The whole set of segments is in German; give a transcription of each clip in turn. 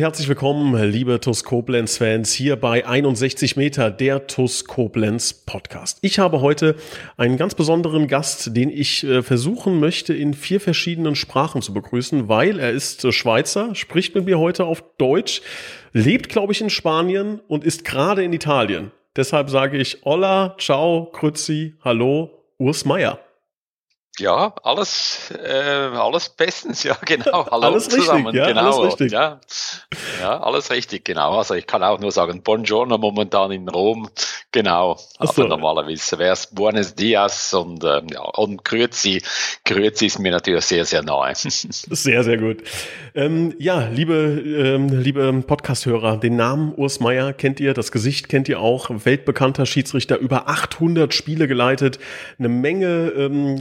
Herzlich willkommen, liebe TUS Koblenz-Fans, hier bei 61 Meter, der TUS Koblenz Podcast. Ich habe heute einen ganz besonderen Gast, den ich äh, versuchen möchte, in vier verschiedenen Sprachen zu begrüßen, weil er ist äh, Schweizer, spricht mit mir heute auf Deutsch, lebt, glaube ich, in Spanien und ist gerade in Italien. Deshalb sage ich Hola, ciao, grüezi, hallo, Urs Meier. Ja, alles, äh, alles bestens, ja, genau. Hallo alles zusammen, richtig, ja, genau. Alles richtig. Ja, ja, alles richtig, genau. Also ich kann auch nur sagen, Buongiorno momentan in Rom, genau. Also so. normalerweise wäre es Buenos Dias und, ähm, ja, und Grüezi. Grüezi ist mir natürlich sehr, sehr nahe. Sehr, sehr gut. Ähm, ja, liebe, ähm, liebe Podcast-Hörer, den Namen Urs Meier kennt ihr, das Gesicht kennt ihr auch, weltbekannter Schiedsrichter, über 800 Spiele geleitet, eine Menge ähm,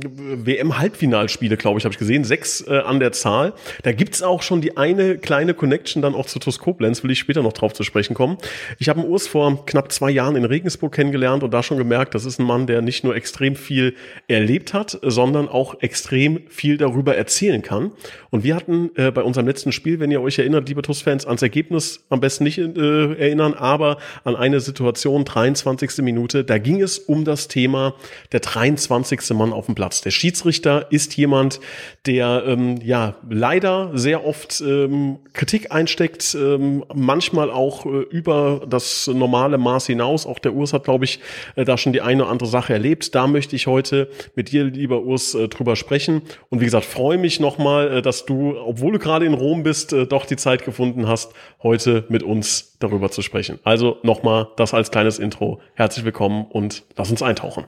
WM-Halbfinalspiele, glaube ich, habe ich gesehen, sechs äh, an der Zahl. Da gibt's auch schon die eine kleine Connection dann auch zu TuS Koblenz, will ich später noch drauf zu sprechen kommen. Ich habe Urs vor knapp zwei Jahren in Regensburg kennengelernt und da schon gemerkt, das ist ein Mann, der nicht nur extrem viel erlebt hat, sondern auch extrem viel darüber erzählen kann. Und wir hatten äh, bei unserem letzten Spiel, wenn ihr euch erinnert, liebe TuS-Fans, ans Ergebnis am besten nicht äh, erinnern, aber an eine Situation, 23. Minute, da ging es um das Thema der 23. Mann auf dem Platz. Der Schiedsrichter Schiedsrichter ist jemand, der ähm, ja leider sehr oft ähm, Kritik einsteckt, ähm, manchmal auch äh, über das normale Maß hinaus. Auch der Urs hat, glaube ich, äh, da schon die eine oder andere Sache erlebt. Da möchte ich heute mit dir, lieber Urs, äh, drüber sprechen. Und wie gesagt, freue mich nochmal, äh, dass du, obwohl du gerade in Rom bist, äh, doch die Zeit gefunden hast, heute mit uns darüber zu sprechen. Also nochmal das als kleines Intro. Herzlich willkommen und lass uns eintauchen.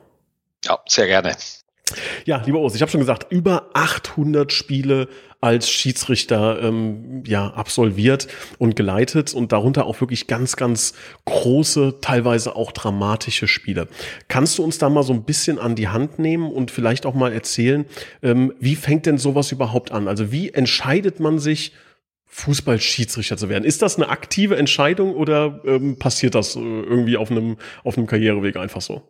Ja, sehr gerne. Ja, lieber Urs, ich habe schon gesagt, über 800 Spiele als Schiedsrichter ähm, ja absolviert und geleitet und darunter auch wirklich ganz, ganz große, teilweise auch dramatische Spiele. Kannst du uns da mal so ein bisschen an die Hand nehmen und vielleicht auch mal erzählen, ähm, wie fängt denn sowas überhaupt an? Also wie entscheidet man sich, Fußballschiedsrichter zu werden? Ist das eine aktive Entscheidung oder ähm, passiert das äh, irgendwie auf einem, auf einem Karriereweg einfach so?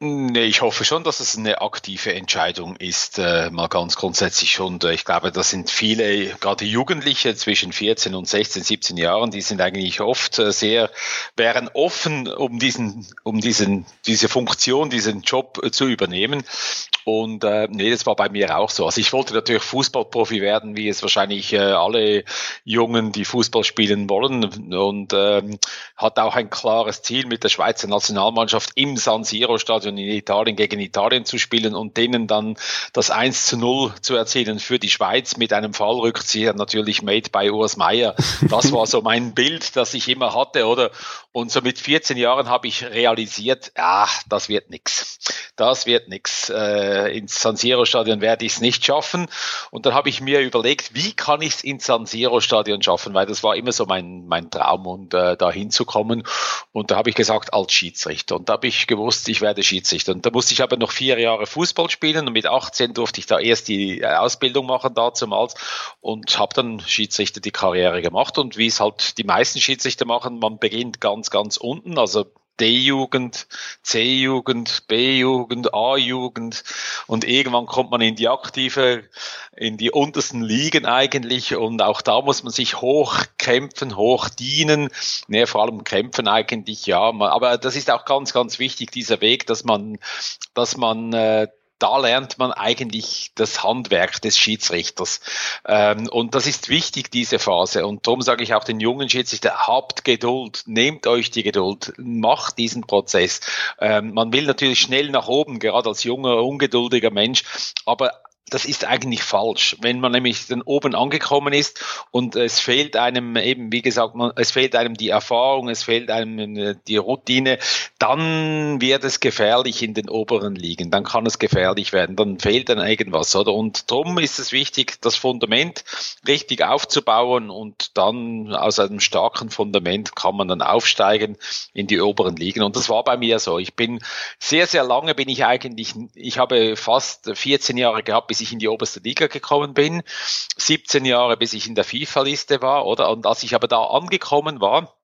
Nee, ich hoffe schon, dass es eine aktive Entscheidung ist, äh, mal ganz grundsätzlich. Und äh, ich glaube, das sind viele, gerade Jugendliche zwischen 14 und 16, 17 Jahren, die sind eigentlich oft äh, sehr, wären offen, um diesen, um diesen, diese Funktion, diesen Job äh, zu übernehmen. Und äh, nee, das war bei mir auch so. Also ich wollte natürlich Fußballprofi werden, wie es wahrscheinlich äh, alle Jungen, die Fußball spielen wollen. Und ähm, hat auch ein klares Ziel mit der Schweizer Nationalmannschaft im San Siro Stadion in Italien gegen Italien zu spielen und denen dann das 1 zu 0 zu erzielen für die Schweiz mit einem Fallrückzieher natürlich made by Urs Meier. Das war so mein Bild, das ich immer hatte, oder? Und so mit 14 Jahren habe ich realisiert, ja, das wird nix. Das wird nix. Äh, ins San Siro Stadion werde ich es nicht schaffen. Und dann habe ich mir überlegt, wie kann ich es ins San Siro Stadion schaffen, weil das war immer so mein, mein Traum und äh, da hinzukommen. Und da habe ich gesagt, als Schiedsrichter. Und da habe ich gewusst, ich werde Schiedsrichter. Und da musste ich aber noch vier Jahre Fußball spielen und mit 18 durfte ich da erst die äh, Ausbildung machen damals und habe dann Schiedsrichter die Karriere gemacht. Und wie es halt die meisten Schiedsrichter machen, man beginnt ganz, ganz unten, also D-Jugend, C-Jugend, B-Jugend, A-Jugend. Und irgendwann kommt man in die aktive, in die untersten Ligen eigentlich. Und auch da muss man sich hochkämpfen, hochdienen, ne, vor allem kämpfen eigentlich, ja, aber das ist auch ganz, ganz wichtig, dieser Weg, dass man, dass man äh, da lernt man eigentlich das Handwerk des Schiedsrichters. Ähm, und das ist wichtig, diese Phase. Und darum sage ich auch den jungen Schiedsrichter, habt Geduld, nehmt euch die Geduld, macht diesen Prozess. Ähm, man will natürlich schnell nach oben, gerade als junger, ungeduldiger Mensch, aber das ist eigentlich falsch. Wenn man nämlich dann oben angekommen ist und es fehlt einem eben, wie gesagt, man, es fehlt einem die Erfahrung, es fehlt einem äh, die Routine, dann wird es gefährlich in den oberen Ligen. Dann kann es gefährlich werden. Dann fehlt dann irgendwas, oder? Und darum ist es wichtig, das Fundament richtig aufzubauen und dann aus einem starken Fundament kann man dann aufsteigen in die oberen Ligen. Und das war bei mir so. Ich bin sehr, sehr lange bin ich eigentlich, ich habe fast 14 Jahre gehabt, bis ich in die oberste Liga gekommen bin, 17 Jahre, bis ich in der FIFA-Liste war, oder? Und als ich aber da angekommen war,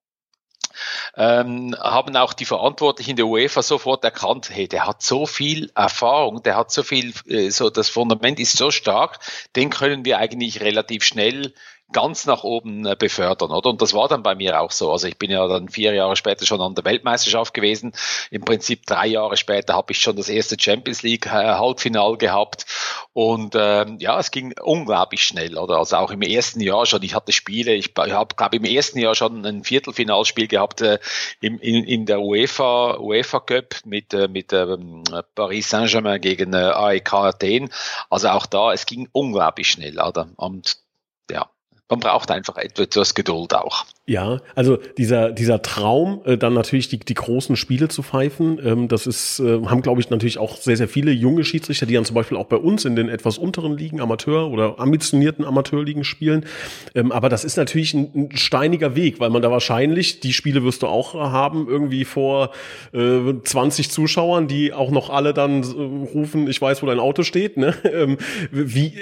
ähm, haben auch die Verantwortlichen der UEFA sofort erkannt, hey, der hat so viel Erfahrung, der hat so viel, äh, so das Fundament ist so stark, den können wir eigentlich relativ schnell ganz nach oben äh, befördern, oder? Und das war dann bei mir auch so. Also ich bin ja dann vier Jahre später schon an der Weltmeisterschaft gewesen. Im Prinzip drei Jahre später habe ich schon das erste Champions League äh, Halbfinal gehabt. Und ähm, ja, es ging unglaublich schnell, oder? Also auch im ersten Jahr schon. Ich hatte Spiele. Ich habe, glaube im ersten Jahr schon ein Viertelfinalspiel gehabt äh, im, in, in der UEFA UEFA Cup mit äh, mit ähm, Paris Saint-Germain gegen äh, AEK Athen. Also auch da, es ging unglaublich schnell, oder? Und man braucht einfach etwas Geduld auch. Ja, also dieser, dieser Traum, äh, dann natürlich die, die großen Spiele zu pfeifen, ähm, das ist, äh, haben, glaube ich, natürlich auch sehr, sehr viele junge Schiedsrichter, die dann zum Beispiel auch bei uns in den etwas unteren Ligen, Amateur- oder ambitionierten Amateurligen spielen. Ähm, aber das ist natürlich ein, ein, steiniger Weg, weil man da wahrscheinlich, die Spiele wirst du auch haben, irgendwie vor äh, 20 Zuschauern, die auch noch alle dann äh, rufen, ich weiß, wo dein Auto steht. Ne? Ähm, wie,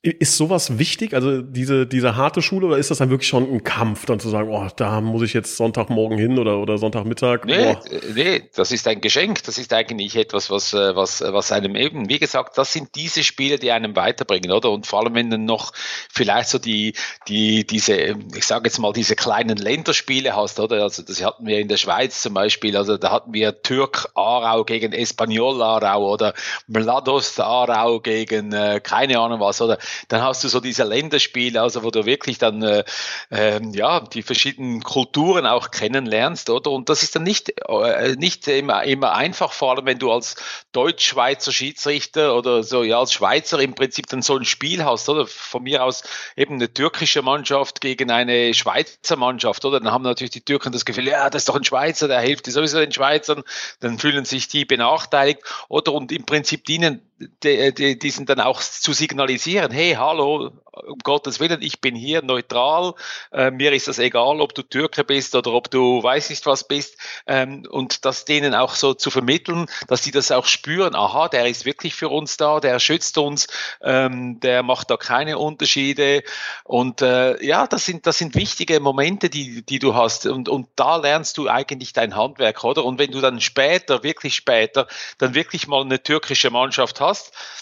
ist sowas wichtig, also diese, diese harte Schule, oder ist das dann wirklich schon ein Kampf, dann zu sagen, oh, da muss ich jetzt Sonntagmorgen hin oder, oder Sonntagmittag? Nee, oh. nee, das ist ein Geschenk, das ist eigentlich etwas, was, äh, was, was einem eben, wie gesagt, das sind diese Spiele, die einem weiterbringen, oder? Und vor allem, wenn du noch vielleicht so die, die, diese, ich sage jetzt mal, diese kleinen Länderspiele hast, oder? Also das hatten wir in der Schweiz zum Beispiel, also da hatten wir Türk Aarau gegen Espanyol Aarau oder Mladost Aarau gegen äh, keine Ahnung was, oder? Dann hast du so diese Länderspiele, also wo du wirklich dann äh, äh, ja die verschiedenen Kulturen auch kennenlernst, oder? Und das ist dann nicht äh, nicht immer immer einfach, vor allem wenn du als Deutsch-Schweizer Schiedsrichter oder so ja als Schweizer im Prinzip dann so ein Spiel hast, oder? Von mir aus eben eine türkische Mannschaft gegen eine Schweizer Mannschaft, oder? Dann haben natürlich die Türken das Gefühl, ja, das ist doch ein Schweizer, der hilft sowieso den Schweizern, dann fühlen sich die benachteiligt, oder? Und im Prinzip dienen die, die, diesen dann auch zu signalisieren, hey, hallo, um Gottes Willen, ich bin hier neutral, äh, mir ist das egal, ob du Türke bist oder ob du weiß nicht was bist ähm, und das denen auch so zu vermitteln, dass sie das auch spüren, aha, der ist wirklich für uns da, der schützt uns, ähm, der macht da keine Unterschiede und äh, ja, das sind, das sind wichtige Momente, die, die du hast und, und da lernst du eigentlich dein Handwerk, oder? Und wenn du dann später, wirklich später, dann wirklich mal eine türkische Mannschaft hast,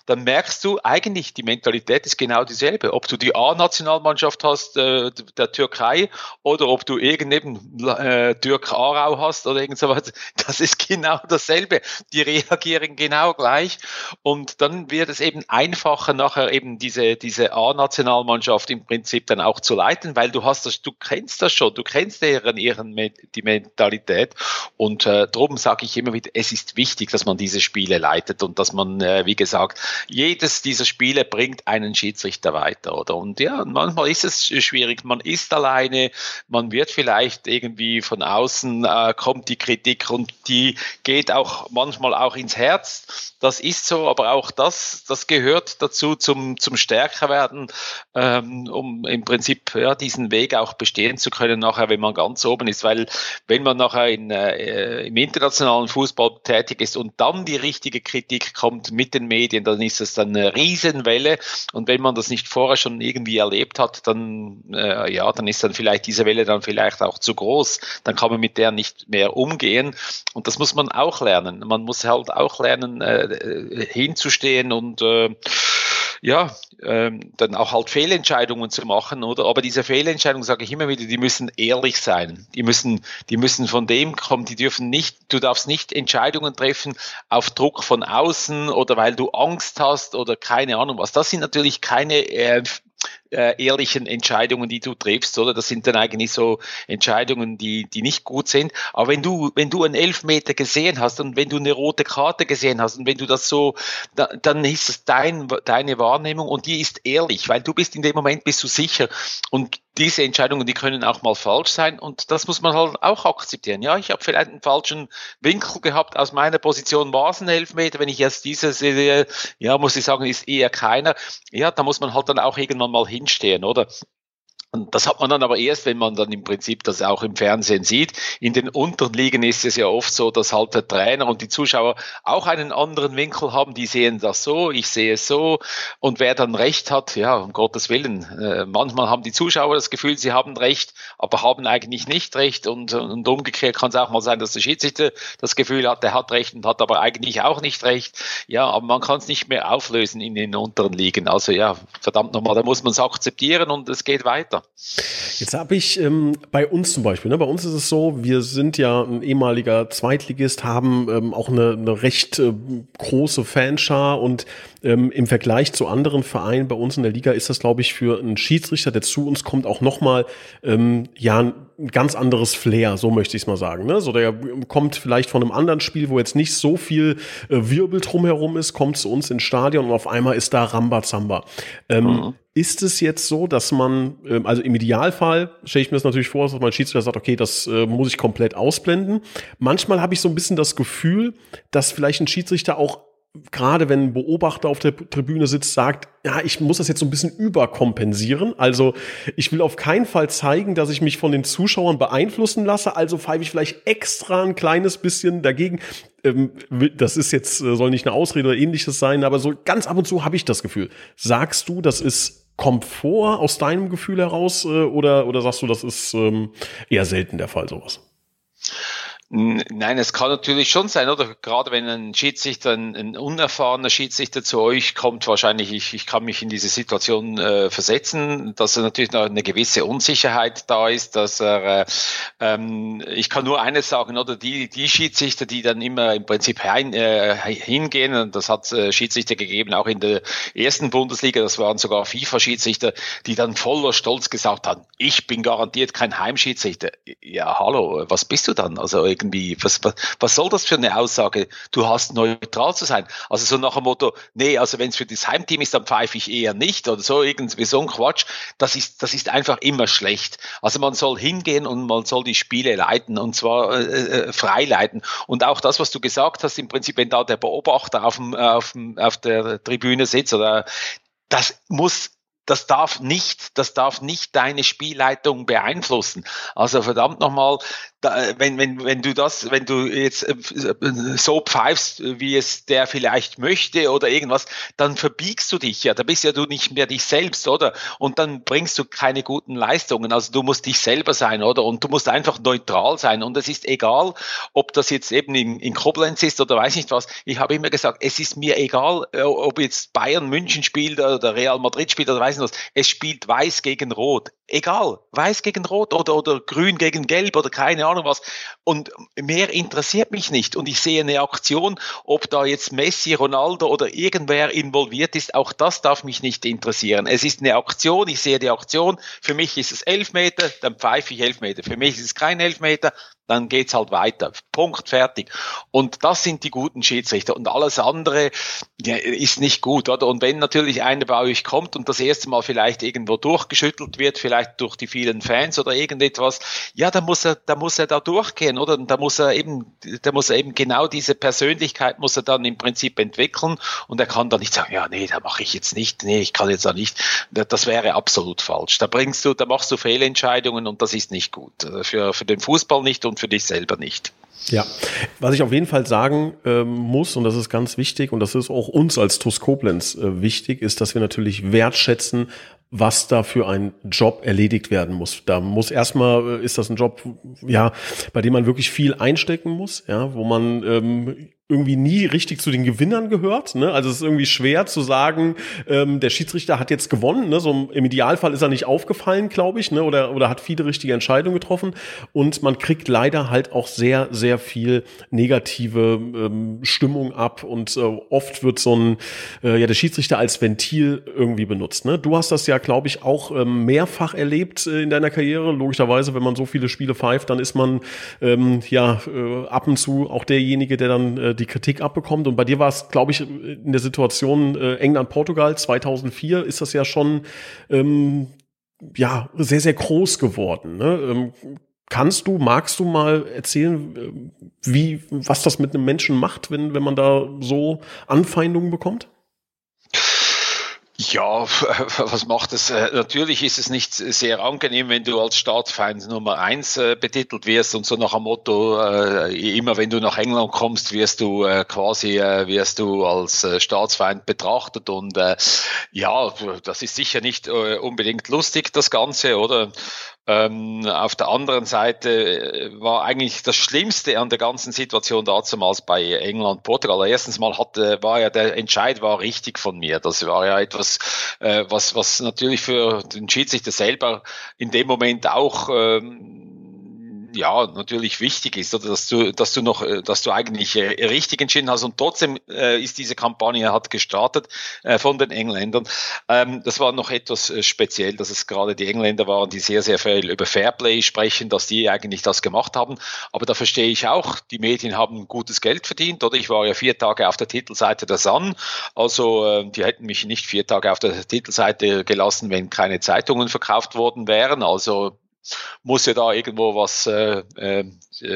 dann merkst du eigentlich, die Mentalität ist genau dieselbe, ob du die A-Nationalmannschaft hast, äh, der Türkei, oder ob du irgendeinen äh, Türk Aarau hast oder irgend sowas, das ist genau dasselbe. Die reagieren genau gleich. Und dann wird es eben einfacher, nachher eben diese, diese A-Nationalmannschaft im Prinzip dann auch zu leiten, weil du hast das, du kennst das schon, du kennst deren, ihren, die Mentalität. Und äh, darum sage ich immer wieder, es ist wichtig, dass man diese Spiele leitet und dass man, äh, wie gesagt, jedes dieser Spiele bringt einen Schiedsrichter weiter oder? Und ja, manchmal ist es schwierig. Man ist alleine, man wird vielleicht irgendwie von außen äh, kommt die Kritik und die geht auch manchmal auch ins Herz. Das ist so, aber auch das, das gehört dazu zum, zum Stärkerwerden, ähm, um im Prinzip ja, diesen Weg auch bestehen zu können, nachher, wenn man ganz oben ist. Weil wenn man nachher in, äh, im internationalen Fußball tätig ist und dann die richtige Kritik kommt mit den Medien, dann ist es dann eine Riesenwelle. Und wenn man das nicht vorher schon irgendwie erlebt hat, dann, äh, ja, dann ist dann vielleicht diese Welle dann vielleicht auch zu groß. Dann kann man mit der nicht mehr umgehen. Und das muss man auch lernen. Man muss halt auch lernen, äh, hinzustehen und äh, ja, ähm, dann auch halt Fehlentscheidungen zu machen, oder? Aber diese Fehlentscheidungen, sage ich immer wieder, die müssen ehrlich sein. Die müssen, die müssen von dem kommen, die dürfen nicht, du darfst nicht Entscheidungen treffen auf Druck von außen oder weil du Angst hast oder keine Ahnung was. Das sind natürlich keine äh, äh, ehrlichen Entscheidungen, die du triffst, oder? Das sind dann eigentlich so Entscheidungen, die, die nicht gut sind. Aber wenn du, wenn du einen Elfmeter gesehen hast und wenn du eine rote Karte gesehen hast und wenn du das so, da, dann ist es dein, deine Wahrnehmung und die ist ehrlich, weil du bist in dem Moment bist du sicher und diese Entscheidungen, die können auch mal falsch sein und das muss man halt auch akzeptieren. Ja, ich habe vielleicht einen falschen Winkel gehabt. Aus meiner Position war es ein Elfmeter. Wenn ich jetzt diese sehe, ja, muss ich sagen, ist eher keiner. Ja, da muss man halt dann auch irgendwann mal hinstehen, oder? Und das hat man dann aber erst, wenn man dann im Prinzip das auch im Fernsehen sieht. In den unteren Ligen ist es ja oft so, dass halt der Trainer und die Zuschauer auch einen anderen Winkel haben. Die sehen das so, ich sehe es so. Und wer dann Recht hat, ja, um Gottes Willen. Äh, manchmal haben die Zuschauer das Gefühl, sie haben Recht, aber haben eigentlich nicht Recht. Und, und umgekehrt kann es auch mal sein, dass der Schiedsrichter das Gefühl hat, er hat Recht und hat aber eigentlich auch nicht Recht. Ja, aber man kann es nicht mehr auflösen in den unteren Ligen. Also ja, verdammt nochmal, da muss man es akzeptieren und es geht weiter. Jetzt habe ich ähm, bei uns zum Beispiel, ne, bei uns ist es so, wir sind ja ein ehemaliger Zweitligist, haben ähm, auch eine, eine recht äh, große Fanschar und ähm, im Vergleich zu anderen Vereinen bei uns in der Liga ist das, glaube ich, für einen Schiedsrichter, der zu uns kommt, auch nochmal ähm, ja ein ganz anderes Flair, so möchte ich es mal sagen. Ne? So der kommt vielleicht von einem anderen Spiel, wo jetzt nicht so viel äh, Wirbel drumherum ist, kommt zu uns ins Stadion und auf einmal ist da Rambazamba. Ähm, mhm. Ist es jetzt so, dass man, ähm, also im Idealfall stelle ich mir das natürlich vor, dass mein Schiedsrichter sagt, okay, das äh, muss ich komplett ausblenden. Manchmal habe ich so ein bisschen das Gefühl, dass vielleicht ein Schiedsrichter auch gerade wenn ein Beobachter auf der Tribüne sitzt, sagt, ja, ich muss das jetzt so ein bisschen überkompensieren. Also ich will auf keinen Fall zeigen, dass ich mich von den Zuschauern beeinflussen lasse. Also pfeife ich vielleicht extra ein kleines bisschen dagegen. Ähm, das ist jetzt, äh, soll nicht eine Ausrede oder ähnliches sein, aber so ganz ab und zu habe ich das Gefühl. Sagst du, das ist Komfort aus deinem Gefühl heraus äh, oder, oder sagst du, das ist ähm, eher selten der Fall, sowas? Nein, es kann natürlich schon sein, oder? Gerade wenn ein Schiedsrichter, ein, ein unerfahrener Schiedsrichter zu euch kommt, wahrscheinlich, ich, ich kann mich in diese Situation äh, versetzen, dass er natürlich noch eine gewisse Unsicherheit da ist, dass er, äh, ähm, ich kann nur eines sagen, oder? Die, die Schiedsrichter, die dann immer im Prinzip ein, äh, hingehen, und das hat äh, Schiedsrichter gegeben, auch in der ersten Bundesliga, das waren sogar FIFA-Schiedsrichter, die dann voller Stolz gesagt haben, ich bin garantiert kein Heimschiedsrichter. Ja, hallo, was bist du dann? Also, irgendwie, was, was, was soll das für eine Aussage? Du hast neutral zu sein. Also so nach dem Motto, nee, also wenn es für das Heimteam ist, dann pfeife ich eher nicht oder so, irgendwie so ein Quatsch. Das ist, das ist einfach immer schlecht. Also man soll hingehen und man soll die Spiele leiten und zwar äh, äh, frei leiten. Und auch das, was du gesagt hast, im Prinzip, wenn da der Beobachter auf, dem, auf, dem, auf der Tribüne sitzt oder das muss das darf nicht, das darf nicht deine Spielleitung beeinflussen. Also verdammt nochmal, da, wenn, wenn, wenn du das, wenn du jetzt äh, so pfeifst, wie es der vielleicht möchte oder irgendwas, dann verbiegst du dich ja. Da bist ja du nicht mehr dich selbst, oder? Und dann bringst du keine guten Leistungen. Also du musst dich selber sein, oder? Und du musst einfach neutral sein. Und es ist egal, ob das jetzt eben in, in Koblenz ist oder weiß nicht was. Ich habe immer gesagt, es ist mir egal, äh, ob jetzt Bayern München spielt oder Real Madrid spielt oder weiß nicht was. Es spielt weiß gegen rot. Egal. Weiß gegen rot oder, oder grün gegen gelb oder keine Ahnung was. Und mehr interessiert mich nicht. Und ich sehe eine Aktion, ob da jetzt Messi, Ronaldo oder irgendwer involviert ist, auch das darf mich nicht interessieren. Es ist eine Aktion, ich sehe die Aktion. Für mich ist es Elfmeter, dann pfeife ich Elfmeter. Für mich ist es kein Elfmeter, dann geht's halt weiter. Punkt, fertig. Und das sind die guten Schiedsrichter. Und alles andere ja, ist nicht gut, oder? Und wenn natürlich einer bei euch kommt und das erste Mal vielleicht irgendwo durchgeschüttelt wird, vielleicht durch die vielen Fans oder irgendetwas, ja, dann muss er, da muss er da durchgehen, oder? Und da muss er eben, da muss er eben genau diese Persönlichkeit muss er dann im Prinzip entwickeln und er kann dann nicht sagen, ja, nee, da mache ich jetzt nicht, nee, ich kann jetzt da nicht. Das wäre absolut falsch. Da bringst du, da machst du Fehlentscheidungen und das ist nicht gut. Für, für den Fußball nicht und und für dich selber nicht. Ja, was ich auf jeden Fall sagen ähm, muss, und das ist ganz wichtig, und das ist auch uns als TUS Koblenz äh, wichtig, ist, dass wir natürlich wertschätzen, was da für ein Job erledigt werden muss. Da muss erstmal, äh, ist das ein Job, ja, bei dem man wirklich viel einstecken muss, ja, wo man ähm, irgendwie nie richtig zu den Gewinnern gehört. Ne? Also es ist irgendwie schwer zu sagen, ähm, der Schiedsrichter hat jetzt gewonnen. Ne? So im Idealfall ist er nicht aufgefallen, glaube ich, ne? oder, oder hat viele richtige Entscheidungen getroffen. Und man kriegt leider halt auch sehr, sehr viel negative ähm, Stimmung ab. Und äh, oft wird so ein, äh, ja, der Schiedsrichter als Ventil irgendwie benutzt. Ne? Du hast das ja, glaube ich, auch ähm, mehrfach erlebt äh, in deiner Karriere. Logischerweise, wenn man so viele Spiele pfeift, dann ist man ähm, ja äh, ab und zu auch derjenige, der dann äh, die Kritik abbekommt. Und bei dir war es, glaube ich, in der Situation äh, England-Portugal 2004 ist das ja schon ähm, ja sehr, sehr groß geworden. Ne? Ähm, kannst du, magst du mal erzählen, äh, wie, was das mit einem Menschen macht, wenn, wenn man da so Anfeindungen bekommt? Ja, was macht es? Äh, natürlich ist es nicht sehr angenehm, wenn du als Staatsfeind Nummer eins äh, betitelt wirst und so nach dem Motto, äh, immer wenn du nach England kommst, wirst du quasi, wirst du als Staatsfeind betrachtet und ja, das ist sicher nicht unbedingt lustig, das Ganze, oder? Ähm, auf der anderen Seite äh, war eigentlich das Schlimmste an der ganzen Situation damals bei England, Portugal. Erstens mal hatte, war ja der Entscheid war richtig von mir. Das war ja etwas, äh, was, was natürlich für den Schiedsrichter selber in dem Moment auch ähm, ja natürlich wichtig ist, oder dass du, dass du noch, äh, dass du eigentlich äh, richtig entschieden hast und trotzdem äh, ist diese Kampagne hat gestartet äh, von den Engländern. Ähm, das war noch etwas äh, speziell, dass es gerade die Engländer waren, die sehr sehr viel über Fairplay sprechen, dass die eigentlich das gemacht haben. Aber da verstehe ich auch, die Medien haben gutes Geld verdient, oder ich war ja vier Tage auf der Titelseite der Sun, also äh, die hätten mich nicht vier Tage auf der Titelseite gelassen, wenn keine Zeitungen verkauft worden wären. Also muss ja da irgendwo was äh, äh,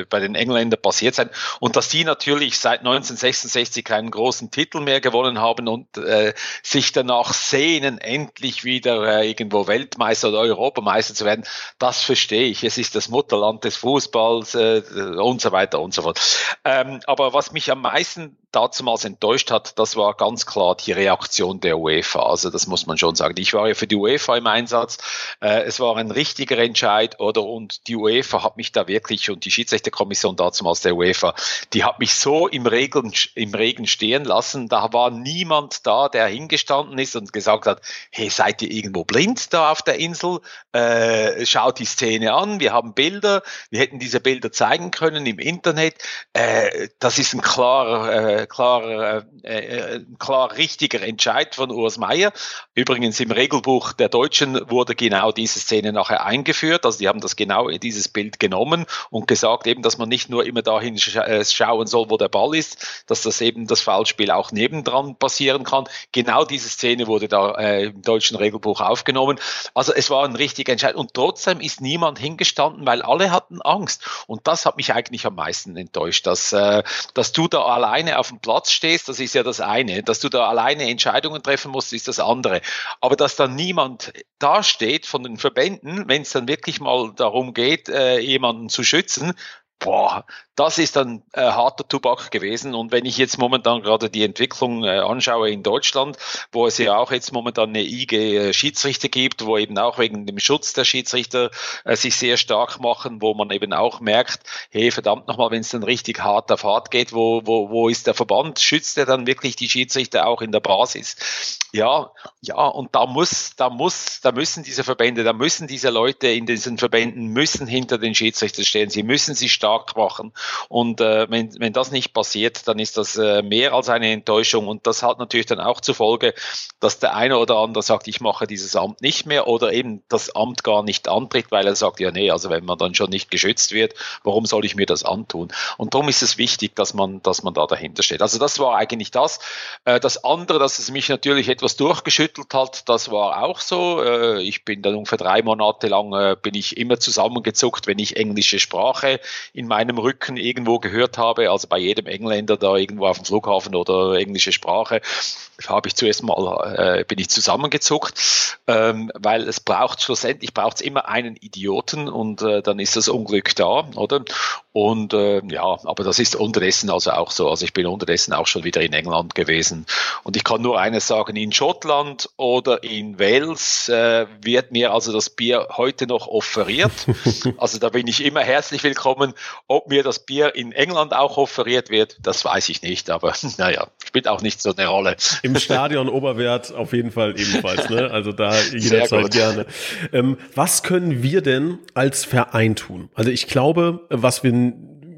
bei den Engländern passiert sein. Und dass die natürlich seit 1966 keinen großen Titel mehr gewonnen haben und äh, sich danach sehnen, endlich wieder äh, irgendwo Weltmeister oder Europameister zu werden, das verstehe ich. Es ist das Mutterland des Fußballs äh, und so weiter und so fort. Ähm, aber was mich am meisten damals enttäuscht hat, das war ganz klar die Reaktion der UEFA. Also das muss man schon sagen. Ich war ja für die UEFA im Einsatz. Äh, es war ein richtiger Entscheid, oder? Und die UEFA hat mich da wirklich und die Schiedsrichterkommission damals der UEFA, die hat mich so im Regen, im Regen stehen lassen. Da war niemand da, der hingestanden ist und gesagt hat, hey, seid ihr irgendwo blind da auf der Insel? Äh, schaut die Szene an. Wir haben Bilder. Wir hätten diese Bilder zeigen können im Internet. Äh, das ist ein klarer, äh, klarer, äh, äh, klar richtiger Entscheid von Urs Meier. Übrigens im Regelbuch der Deutschen wurde genau diese Szene nachher eingeführt. Also die haben das genau dieses Bild genommen und gesagt eben, dass man nicht nur immer dahin äh, schauen soll, wo der Ball ist, dass das eben das Foulspiel auch nebendran passieren kann. Genau diese Szene wurde da äh, im deutschen Regelbuch aufgenommen. Also es war ein richtiger Entscheid und trotzdem ist niemand hingestanden, weil alle hatten Angst und das hat mich eigentlich am meisten enttäuscht, dass, äh, dass du da alleine auf dem Platz stehst, das ist ja das eine, dass du da alleine Entscheidungen treffen musst, ist das andere. Aber dass dann niemand dasteht von den Verbänden, wenn es dann wirklich mal darum geht, äh, jemanden zu schützen, boah, das ist dann äh, harter Tubak gewesen. Und wenn ich jetzt momentan gerade die Entwicklung äh, anschaue in Deutschland, wo es ja auch jetzt momentan eine IG äh, Schiedsrichter gibt, wo eben auch wegen dem Schutz der Schiedsrichter äh, sich sehr stark machen, wo man eben auch merkt, hey, verdammt nochmal, wenn es dann richtig hart auf hart geht, wo, wo, wo ist der Verband? Schützt er dann wirklich die Schiedsrichter auch in der Basis? Ja, ja, und da muss, da muss, da müssen diese Verbände, da müssen diese Leute in diesen Verbänden müssen hinter den Schiedsrichter stehen. Sie müssen sie stark machen. Und äh, wenn, wenn das nicht passiert, dann ist das äh, mehr als eine Enttäuschung. Und das hat natürlich dann auch zur Folge, dass der eine oder andere sagt, ich mache dieses Amt nicht mehr oder eben das Amt gar nicht antritt, weil er sagt, ja, nee, also wenn man dann schon nicht geschützt wird, warum soll ich mir das antun? Und darum ist es wichtig, dass man, dass man da dahinter steht. Also das war eigentlich das. Äh, das andere, dass es mich natürlich etwas durchgeschüttelt hat, das war auch so. Äh, ich bin dann ungefähr drei Monate lang, äh, bin ich immer zusammengezuckt, wenn ich englische Sprache in meinem Rücken irgendwo gehört habe, also bei jedem Engländer da irgendwo auf dem Flughafen oder englische Sprache, habe ich zuerst mal, äh, bin ich zusammengezuckt, ähm, weil es braucht, schlussendlich braucht es immer einen Idioten und äh, dann ist das Unglück da, oder? Und äh, ja, aber das ist unterdessen also auch so. Also ich bin unterdessen auch schon wieder in England gewesen. Und ich kann nur eines sagen, in Schottland oder in Wales äh, wird mir also das Bier heute noch offeriert. Also da bin ich immer herzlich willkommen. Ob mir das das Bier in England auch offeriert wird, das weiß ich nicht, aber naja, spielt auch nicht so eine Rolle. Im Stadion Oberwert auf jeden Fall ebenfalls, ne? Also da jederzeit gerne. Ähm, was können wir denn als Verein tun? Also ich glaube, was wir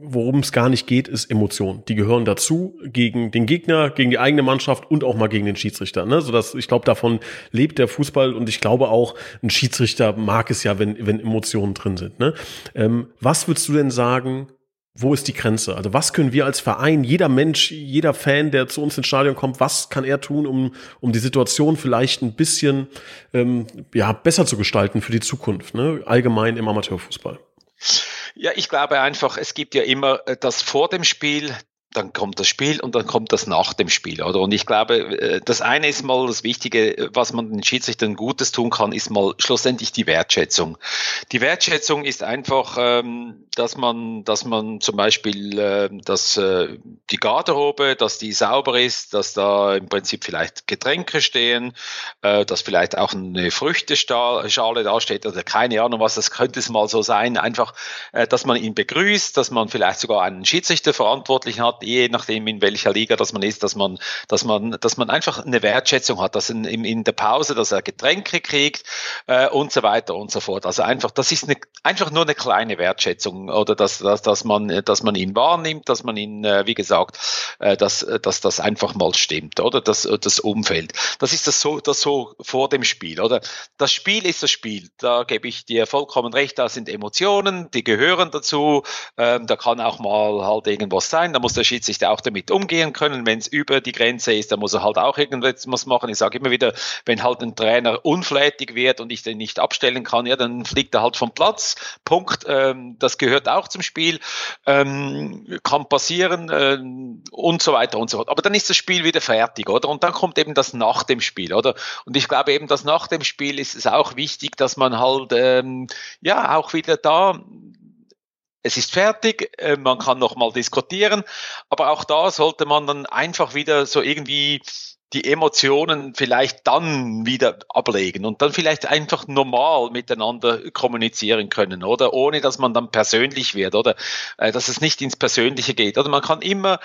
worum es gar nicht geht, ist Emotion. Die gehören dazu gegen den Gegner, gegen die eigene Mannschaft und auch mal gegen den Schiedsrichter. Ne? So dass ich glaube, davon lebt der Fußball und ich glaube auch, ein Schiedsrichter mag es ja, wenn, wenn Emotionen drin sind. Ne? Ähm, was würdest du denn sagen? Wo ist die Grenze? Also was können wir als Verein, jeder Mensch, jeder Fan, der zu uns ins Stadion kommt, was kann er tun, um, um die Situation vielleicht ein bisschen ähm, ja, besser zu gestalten für die Zukunft, ne? allgemein im Amateurfußball? Ja, ich glaube einfach, es gibt ja immer äh, das vor dem Spiel, dann kommt das Spiel und dann kommt das nach dem Spiel, oder? Und ich glaube, äh, das eine ist mal das Wichtige, was man den Schiedsrichtern Gutes tun kann, ist mal schlussendlich die Wertschätzung. Die Wertschätzung ist einfach, ähm, dass man, dass man zum Beispiel, ähm, dass äh, die Garderobe, dass die sauber ist, dass da im Prinzip vielleicht Getränke stehen, äh, dass vielleicht auch eine Früchteschale da steht oder keine Ahnung was, das könnte es mal so sein. Einfach, dass man ihn begrüßt, dass man vielleicht sogar einen Schiedsrichter verantwortlich hat, je nachdem in welcher Liga das man ist, dass man, dass man, dass man einfach eine Wertschätzung hat, dass in, in der Pause, dass er Getränke kriegt äh, und so weiter und so fort. Also einfach, das ist eine, einfach nur eine kleine Wertschätzung oder dass, dass, dass man, dass man ihn wahrnimmt, dass man ihn, äh, wie gesagt, äh, dass, dass das einfach mal stimmt, oder das, das Umfeld. Das ist das so, das so vor dem Spiel, oder? Das Spiel ist das Spiel. Da gebe ich dir vollkommen recht. Da sind Emotionen, die gehören dazu. Ähm, da kann auch mal halt irgendwas sein. Da muss der Schiedsrichter auch damit umgehen können. Wenn es über die Grenze ist, dann muss er halt auch irgendwas machen. Ich sage immer wieder, wenn halt ein Trainer unflätig wird und ich den nicht abstellen kann, ja, dann fliegt er halt vom Platz. Punkt. Ähm, das gehört auch zum Spiel. Ähm, kann passieren ähm, und so weiter und so fort. Aber dann ist das Spiel wieder fertig, oder? Und dann kommt eben das nach dem Spiel, oder? Und ich glaube eben, dass nach dem Spiel ist es auch wichtig, dass man halt ähm, ja auch wieder da es ist fertig, äh, man kann noch mal diskutieren, aber auch da sollte man dann einfach wieder so irgendwie die Emotionen vielleicht dann wieder ablegen und dann vielleicht einfach normal miteinander kommunizieren können, oder? Ohne dass man dann persönlich wird, oder? Äh, dass es nicht ins Persönliche geht. Oder man kann immer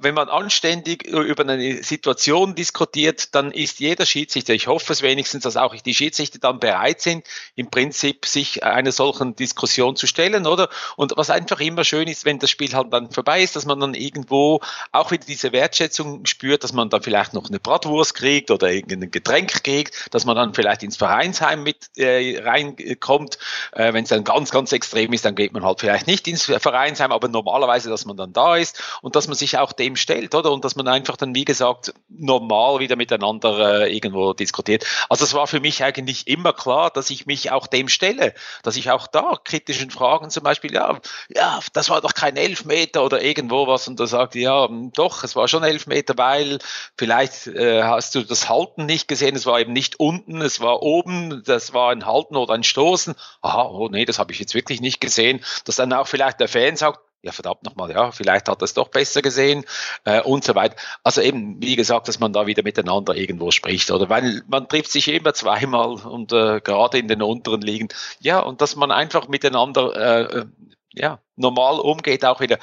wenn man anständig über eine Situation diskutiert, dann ist jeder Schiedsrichter, ich hoffe es wenigstens, dass auch die Schiedsrichter dann bereit sind, im Prinzip sich einer solchen Diskussion zu stellen, oder? Und was einfach immer schön ist, wenn das Spiel halt dann vorbei ist, dass man dann irgendwo auch wieder diese Wertschätzung spürt, dass man dann vielleicht noch eine Bratwurst kriegt oder irgendein Getränk kriegt, dass man dann vielleicht ins Vereinsheim mit äh, reinkommt. Äh, wenn es dann ganz, ganz extrem ist, dann geht man halt vielleicht nicht ins Vereinsheim, aber normalerweise, dass man dann da ist und dass man sich auch dem stellt, oder? Und dass man einfach dann, wie gesagt, normal wieder miteinander äh, irgendwo diskutiert. Also es war für mich eigentlich immer klar, dass ich mich auch dem stelle, dass ich auch da kritischen Fragen zum Beispiel, ja, ja, das war doch kein Elfmeter oder irgendwo was und da sagte, ja, hm, doch, es war schon Elfmeter, weil vielleicht äh, hast du das Halten nicht gesehen, es war eben nicht unten, es war oben, das war ein Halten oder ein Stoßen. Aha, oh nee, das habe ich jetzt wirklich nicht gesehen. Dass dann auch vielleicht der Fan sagt, ja verdammt nochmal, ja, vielleicht hat er es doch besser gesehen äh, und so weiter. Also eben, wie gesagt, dass man da wieder miteinander irgendwo spricht oder? Weil man trifft sich immer zweimal und äh, gerade in den unteren Ligen, ja, und dass man einfach miteinander äh, äh ja, normal umgeht, auch wieder.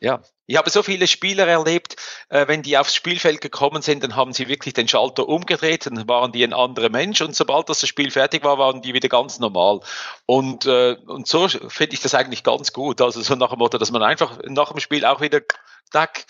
Ja, ich habe so viele Spieler erlebt, äh, wenn die aufs Spielfeld gekommen sind, dann haben sie wirklich den Schalter umgedreht, dann waren die ein anderer Mensch und sobald das Spiel fertig war, waren die wieder ganz normal. Und, äh, und so finde ich das eigentlich ganz gut. Also so nach dem Motto, dass man einfach nach dem Spiel auch wieder, tack,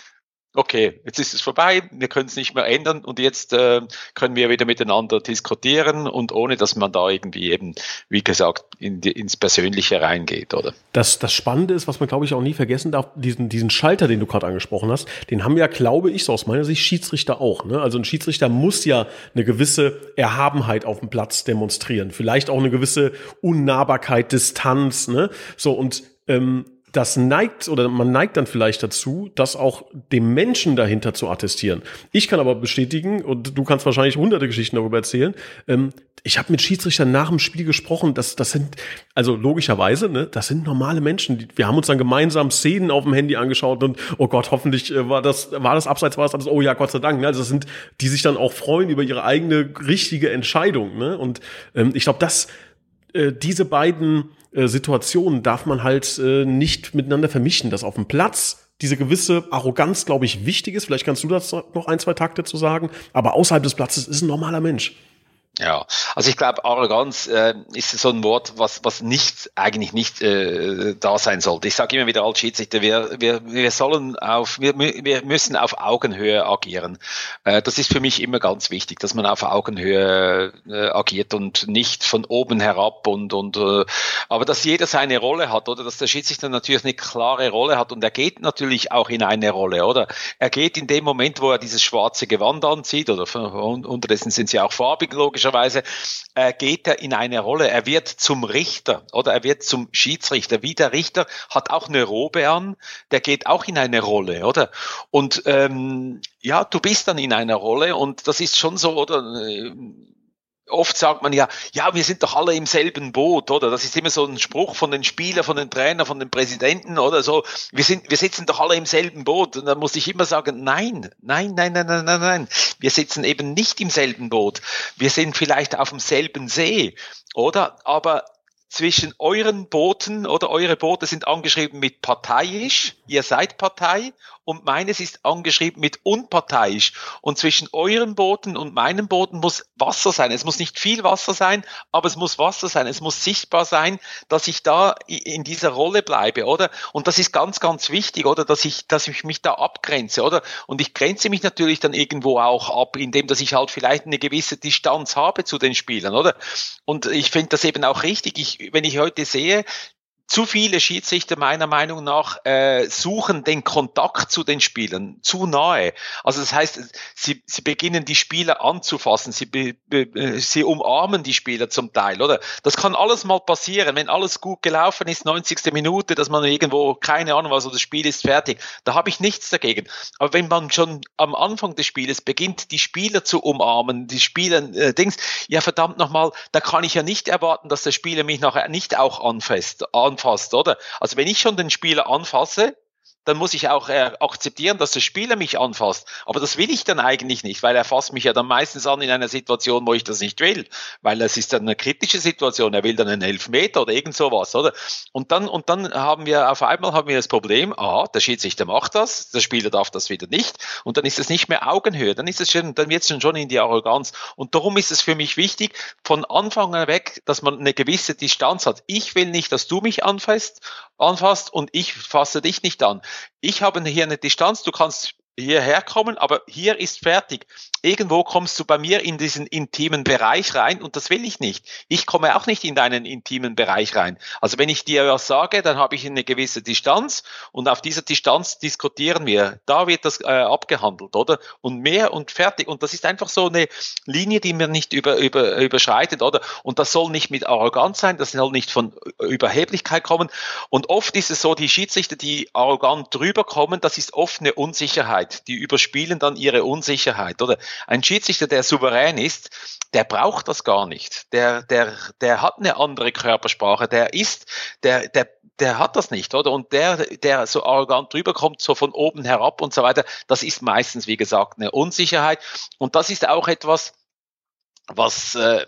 okay, jetzt ist es vorbei, wir können es nicht mehr ändern und jetzt äh, können wir wieder miteinander diskutieren und ohne, dass man da irgendwie eben, wie gesagt, in die, ins Persönliche reingeht, oder? Das, das Spannende ist, was man glaube ich auch nie vergessen darf, diesen, diesen Schalter, den du gerade angesprochen hast, den haben ja, glaube ich, so aus meiner Sicht Schiedsrichter auch. Ne? Also ein Schiedsrichter muss ja eine gewisse Erhabenheit auf dem Platz demonstrieren, vielleicht auch eine gewisse Unnahbarkeit, Distanz, ne? So und ähm, das neigt oder man neigt dann vielleicht dazu, das auch dem Menschen dahinter zu attestieren. Ich kann aber bestätigen, und du kannst wahrscheinlich hunderte Geschichten darüber erzählen, ähm, ich habe mit Schiedsrichtern nach dem Spiel gesprochen, das, das sind, also logischerweise, ne, das sind normale Menschen. Die, wir haben uns dann gemeinsam Szenen auf dem Handy angeschaut und oh Gott, hoffentlich äh, war das, war das abseits, war das alles, oh ja, Gott sei Dank. Ne? Also das sind, die sich dann auch freuen über ihre eigene richtige Entscheidung. Ne? Und ähm, ich glaube, das äh, diese beiden äh, Situationen darf man halt äh, nicht miteinander vermischen. Dass auf dem Platz diese gewisse Arroganz, glaube ich, wichtig ist. Vielleicht kannst du das noch ein, zwei Takte zu sagen. Aber außerhalb des Platzes ist ein normaler Mensch. Ja, also ich glaube, Arroganz äh, ist so ein Wort, was, was nicht, eigentlich nicht äh, da sein sollte. Ich sage immer wieder als Schiedsrichter, wir, wir, wir sollen auf, wir, wir müssen auf Augenhöhe agieren. Äh, das ist für mich immer ganz wichtig, dass man auf Augenhöhe äh, agiert und nicht von oben herab und, und äh, aber dass jeder seine Rolle hat, oder dass der Schiedsrichter natürlich eine klare Rolle hat und er geht natürlich auch in eine Rolle, oder? Er geht in dem Moment, wo er dieses schwarze Gewand anzieht, oder unterdessen sind sie auch farbig, logisch logischerweise äh, geht er in eine Rolle. Er wird zum Richter oder er wird zum Schiedsrichter. Wie der Richter hat auch eine Robe an, der geht auch in eine Rolle, oder? Und ähm, ja, du bist dann in einer Rolle und das ist schon so, oder? Äh, oft sagt man ja, ja, wir sind doch alle im selben Boot, oder? Das ist immer so ein Spruch von den Spielern, von den Trainern, von den Präsidenten oder so. Wir sind, wir sitzen doch alle im selben Boot. Und dann muss ich immer sagen, nein, nein, nein, nein, nein, nein, nein. Wir sitzen eben nicht im selben Boot. Wir sind vielleicht auf demselben See, oder? Aber zwischen euren Booten oder eure Boote sind angeschrieben mit parteiisch, ihr seid Partei und meines ist angeschrieben mit unparteiisch. Und zwischen euren Booten und meinem Booten muss Wasser sein. Es muss nicht viel Wasser sein, aber es muss Wasser sein. Es muss sichtbar sein, dass ich da in dieser Rolle bleibe, oder? Und das ist ganz, ganz wichtig, oder? Dass ich, dass ich mich da abgrenze, oder? Und ich grenze mich natürlich dann irgendwo auch ab, indem dass ich halt vielleicht eine gewisse Distanz habe zu den Spielern, oder? Und ich finde das eben auch richtig. Ich, wenn ich heute sehe, zu viele Schiedsrichter meiner Meinung nach äh, suchen den Kontakt zu den Spielern zu nahe. Also das heißt, sie, sie beginnen die Spieler anzufassen, sie, be, be, äh, sie umarmen die Spieler zum Teil, oder? Das kann alles mal passieren, wenn alles gut gelaufen ist, 90. Minute, dass man irgendwo, keine Ahnung was, das Spiel ist fertig. Da habe ich nichts dagegen. Aber wenn man schon am Anfang des Spieles beginnt, die Spieler zu umarmen, die Spieler, äh, Dings, ja verdammt nochmal, da kann ich ja nicht erwarten, dass der Spieler mich nachher nicht auch anfasst. anfasst anfasst, oder? Also wenn ich schon den Spieler anfasse, dann muss ich auch äh, akzeptieren, dass der Spieler mich anfasst. Aber das will ich dann eigentlich nicht, weil er fasst mich ja dann meistens an in einer Situation, wo ich das nicht will. Weil es ist dann eine kritische Situation, er will dann einen Elfmeter oder irgend sowas, oder? Und dann, und dann haben wir, auf einmal haben wir das Problem, aha, der Schiedsrichter macht das, der Spieler darf das wieder nicht. Und dann ist es nicht mehr Augenhöhe, dann ist es schon, dann wird es schon in die Arroganz. Und darum ist es für mich wichtig, von Anfang an weg, dass man eine gewisse Distanz hat. Ich will nicht, dass du mich anfasst, anfasst und ich fasse dich nicht an. Ich habe hier eine Distanz, du kannst hierher kommen, aber hier ist fertig. Irgendwo kommst du bei mir in diesen intimen Bereich rein und das will ich nicht. Ich komme auch nicht in deinen intimen Bereich rein. Also wenn ich dir was sage, dann habe ich eine gewisse Distanz und auf dieser Distanz diskutieren wir. Da wird das äh, abgehandelt, oder? Und mehr und fertig. Und das ist einfach so eine Linie, die man nicht über, über, überschreitet, oder? Und das soll nicht mit Arroganz sein, das soll nicht von Überheblichkeit kommen. Und oft ist es so, die Schiedsrichter, die arrogant drüber kommen, das ist oft eine Unsicherheit. Die überspielen dann ihre Unsicherheit, oder? Ein Schiedsrichter, der souverän ist, der braucht das gar nicht. Der, der, der hat eine andere Körpersprache. Der ist, der, der, der hat das nicht, oder? Und der, der so arrogant drüber kommt, so von oben herab und so weiter, das ist meistens, wie gesagt, eine Unsicherheit. Und das ist auch etwas, was äh,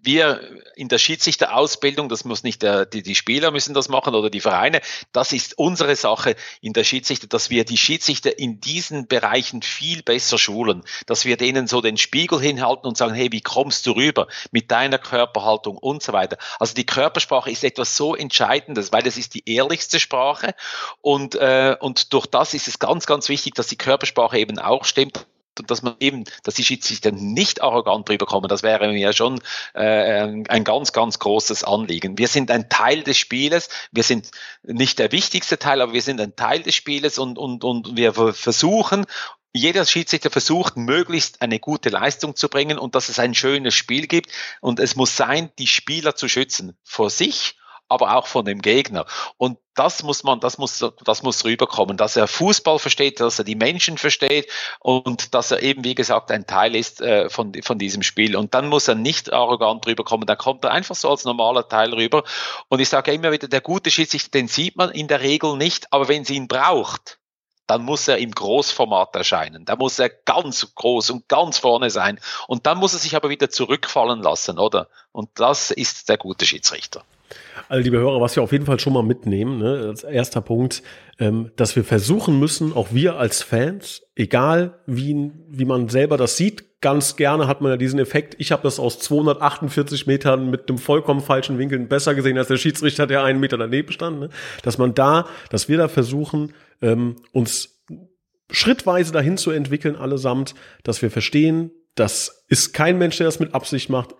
wir in der Schiedsrichterausbildung, das muss nicht der, die, die Spieler müssen das machen oder die Vereine, das ist unsere Sache in der Schiedsrichter, dass wir die Schiedsrichter in diesen Bereichen viel besser schulen, dass wir denen so den Spiegel hinhalten und sagen, hey, wie kommst du rüber mit deiner Körperhaltung und so weiter. Also die Körpersprache ist etwas so Entscheidendes, weil das ist die ehrlichste Sprache. Und, äh, und durch das ist es ganz, ganz wichtig, dass die Körpersprache eben auch stimmt dass man eben, dass die Schiedsrichter nicht arrogant drüber kommen, das wäre mir schon äh, ein ganz, ganz großes Anliegen. Wir sind ein Teil des Spieles, wir sind nicht der wichtigste Teil, aber wir sind ein Teil des Spieles und, und, und wir versuchen, jeder Schiedsrichter versucht, möglichst eine gute Leistung zu bringen und dass es ein schönes Spiel gibt. Und es muss sein, die Spieler zu schützen vor sich aber auch von dem Gegner. Und das muss man, das muss, das muss rüberkommen, dass er Fußball versteht, dass er die Menschen versteht und dass er eben, wie gesagt, ein Teil ist äh, von, von diesem Spiel. Und dann muss er nicht arrogant rüberkommen, dann kommt er einfach so als normaler Teil rüber. Und ich sage immer wieder, der gute Schiedsrichter, den sieht man in der Regel nicht, aber wenn sie ihn braucht, dann muss er im Großformat erscheinen. Da muss er ganz groß und ganz vorne sein. Und dann muss er sich aber wieder zurückfallen lassen, oder? Und das ist der gute Schiedsrichter. Also, liebe Hörer, was wir auf jeden Fall schon mal mitnehmen, ne, als erster Punkt, ähm, dass wir versuchen müssen, auch wir als Fans, egal wie, wie man selber das sieht, ganz gerne hat man ja diesen Effekt. Ich habe das aus 248 Metern mit einem vollkommen falschen Winkel besser gesehen als der Schiedsrichter, der einen Meter daneben stand. Ne? Dass man da, dass wir da versuchen, ähm, uns schrittweise dahin zu entwickeln, allesamt, dass wir verstehen, das ist kein Mensch, der das mit Absicht macht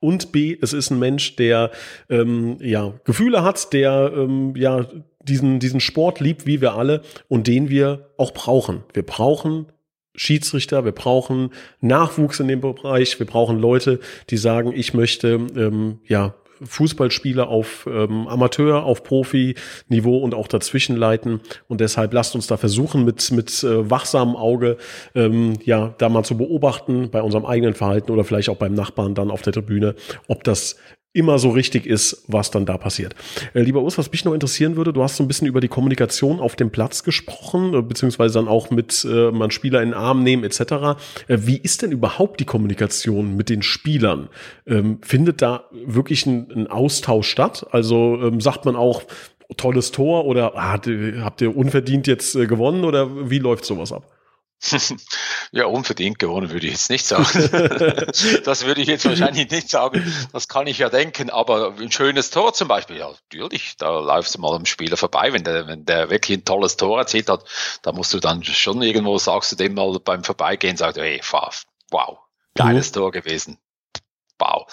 und B, es ist ein Mensch, der ähm, ja Gefühle hat, der ähm, ja diesen diesen Sport liebt, wie wir alle und den wir auch brauchen. Wir brauchen Schiedsrichter, wir brauchen Nachwuchs in dem Bereich, wir brauchen Leute, die sagen, ich möchte ähm, ja Fußballspiele auf ähm, Amateur, auf Profi-Niveau und auch dazwischen leiten. Und deshalb lasst uns da versuchen, mit, mit äh, wachsamem Auge ähm, ja da mal zu beobachten bei unserem eigenen Verhalten oder vielleicht auch beim Nachbarn dann auf der Tribüne, ob das immer so richtig ist, was dann da passiert. Äh, lieber Urs, was mich noch interessieren würde, du hast so ein bisschen über die Kommunikation auf dem Platz gesprochen, äh, beziehungsweise dann auch mit äh, man Spieler in den Arm nehmen etc. Äh, wie ist denn überhaupt die Kommunikation mit den Spielern? Ähm, findet da wirklich ein, ein Austausch statt? Also ähm, sagt man auch tolles Tor oder ah, habt ihr unverdient jetzt äh, gewonnen oder wie läuft sowas ab? Ja, unverdient gewonnen würde ich jetzt nicht sagen. das würde ich jetzt wahrscheinlich nicht sagen. Das kann ich ja denken. Aber ein schönes Tor zum Beispiel, ja, natürlich, da läufst du mal am Spieler vorbei. Wenn der, wenn der wirklich ein tolles Tor erzielt hat, da musst du dann schon irgendwo, sagst du dem mal beim Vorbeigehen, sagst du, hey, wow, geiles mhm. Tor gewesen. Wow.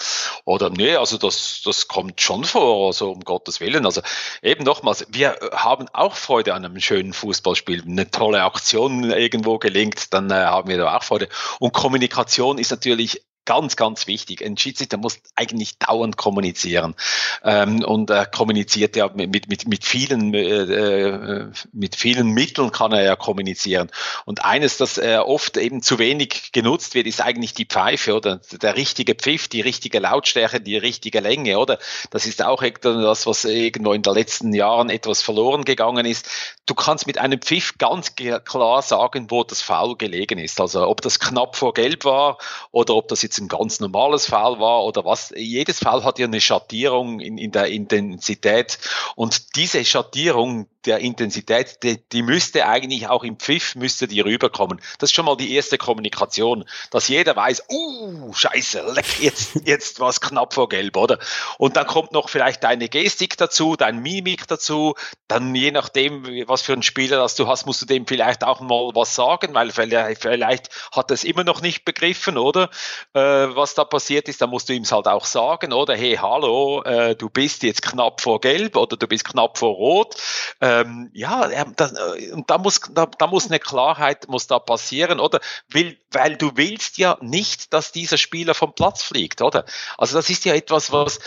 Oder nee, also das, das kommt schon vor, also um Gottes Willen. Also eben nochmals, wir haben auch Freude an einem schönen Fußballspiel. Eine tolle Aktion irgendwo gelingt, dann äh, haben wir da auch Freude. Und Kommunikation ist natürlich ganz, ganz wichtig. Ein Schiedsrichter muss eigentlich dauernd kommunizieren ähm, und er kommuniziert ja mit, mit, mit, vielen, äh, äh, mit vielen Mitteln kann er ja kommunizieren. Und eines, das äh, oft eben zu wenig genutzt wird, ist eigentlich die Pfeife oder der richtige Pfiff, die richtige Lautstärke, die richtige Länge, oder? Das ist auch das, was irgendwo in den letzten Jahren etwas verloren gegangen ist. Du kannst mit einem Pfiff ganz klar sagen, wo das Foul gelegen ist. Also ob das knapp vor Gelb war oder ob das jetzt jetzt ein ganz normales Fall war oder was. Jedes Fall hat ja eine Schattierung in, in der Intensität und diese Schattierung, der Intensität, die, die müsste eigentlich auch im Pfiff müsste die rüberkommen. Das ist schon mal die erste Kommunikation, dass jeder weiß, uh, scheiße, leck, jetzt, jetzt war es knapp vor Gelb, oder? Und dann kommt noch vielleicht deine Gestik dazu, dein Mimik dazu, dann je nachdem, was für ein Spieler das du hast, musst du dem vielleicht auch mal was sagen, weil vielleicht hat er es immer noch nicht begriffen, oder? Äh, was da passiert ist, dann musst du ihm halt auch sagen, oder? Hey, hallo, äh, du bist jetzt knapp vor Gelb oder du bist knapp vor Rot. Äh, ähm, ja, das, äh, und da muss, da, da muss eine Klarheit muss da passieren, oder? Will, weil du willst ja nicht, dass dieser Spieler vom Platz fliegt, oder? Also das ist ja etwas, was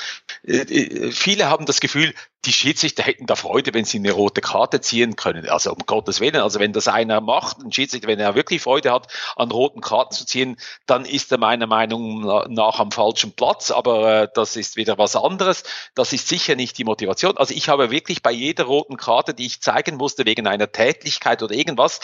äh, äh viele haben das Gefühl, die Schiedsrichter hätten da Freude, wenn sie eine rote Karte ziehen können. Also um Gottes Willen, also wenn das einer macht, ein Schiedsrichter, wenn er wirklich Freude hat, an roten Karten zu ziehen, dann ist er meiner Meinung nach am falschen Platz. Aber äh, das ist wieder was anderes. Das ist sicher nicht die Motivation. Also ich habe wirklich bei jeder roten Karte, die ich zeigen musste wegen einer Tätlichkeit oder irgendwas,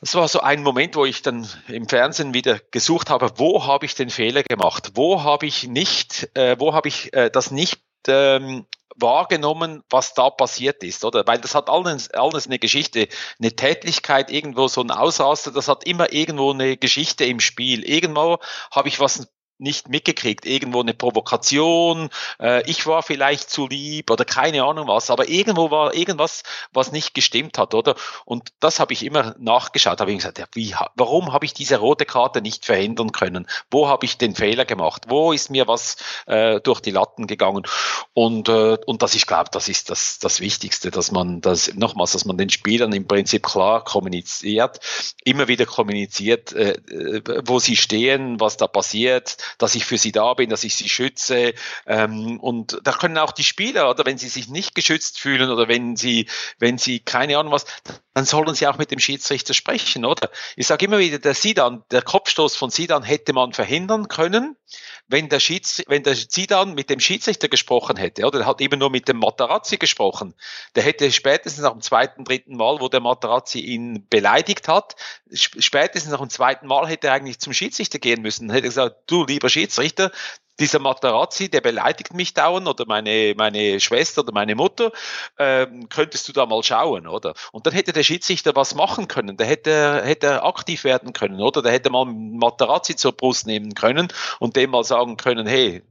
das war so ein Moment, wo ich dann im Fernsehen wieder gesucht habe, wo habe ich den Fehler gemacht? Wo habe ich nicht, äh, wo habe ich äh, das nicht ähm, wahrgenommen, was da passiert ist, oder? Weil das hat alles, alles eine Geschichte, eine Tätlichkeit, irgendwo so ein Ausraster, das hat immer irgendwo eine Geschichte im Spiel. Irgendwo habe ich was nicht mitgekriegt, irgendwo eine Provokation, äh, ich war vielleicht zu lieb oder keine Ahnung was, aber irgendwo war irgendwas, was nicht gestimmt hat, oder? Und das habe ich immer nachgeschaut, habe ich gesagt, ja, wie, warum habe ich diese rote Karte nicht verhindern können? Wo habe ich den Fehler gemacht? Wo ist mir was äh, durch die Latten gegangen? Und, äh, und das, ich glaube, das ist das, das Wichtigste, dass man das, nochmals, dass man den Spielern im Prinzip klar kommuniziert, immer wieder kommuniziert, äh, äh wo sie stehen, was da passiert, dass ich für sie da bin, dass ich sie schütze. Ähm, und da können auch die Spieler, oder wenn sie sich nicht geschützt fühlen oder wenn sie, wenn sie keine Ahnung was, dann sollen sie auch mit dem Schiedsrichter sprechen, oder? Ich sage immer wieder, der Sidan, der Kopfstoß von Sidan hätte man verhindern können, wenn der, Schieds, wenn der Sidan mit dem Schiedsrichter gesprochen hätte, oder? Er hat eben nur mit dem Matarazzi gesprochen. Der hätte spätestens nach dem zweiten, dritten Mal, wo der Matarazzi ihn beleidigt hat, spätestens nach dem zweiten Mal hätte er eigentlich zum Schiedsrichter gehen müssen. Hätte gesagt, du lieber Schiedsrichter, dieser Materazzi, der beleidigt mich dauernd oder meine, meine Schwester oder meine Mutter, ähm, könntest du da mal schauen, oder? Und dann hätte der Schiedsrichter was machen können, der hätte, hätte aktiv werden können, oder? Der hätte mal Materazzi zur Brust nehmen können und dem mal sagen können, hey,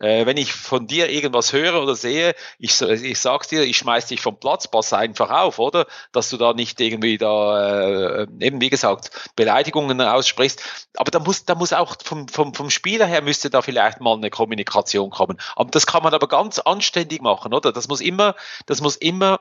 äh, wenn ich von dir irgendwas höre oder sehe, ich, ich sag's dir, ich schmeiß dich vom Platz, pass einfach auf, oder? Dass du da nicht irgendwie da, äh, eben wie gesagt, Beleidigungen aussprichst. Aber da muss, da muss auch vom, vom, vom Spieler her müsste da vielleicht mal eine Kommunikation kommen. Aber das kann man aber ganz anständig machen, oder? Das muss immer, das muss immer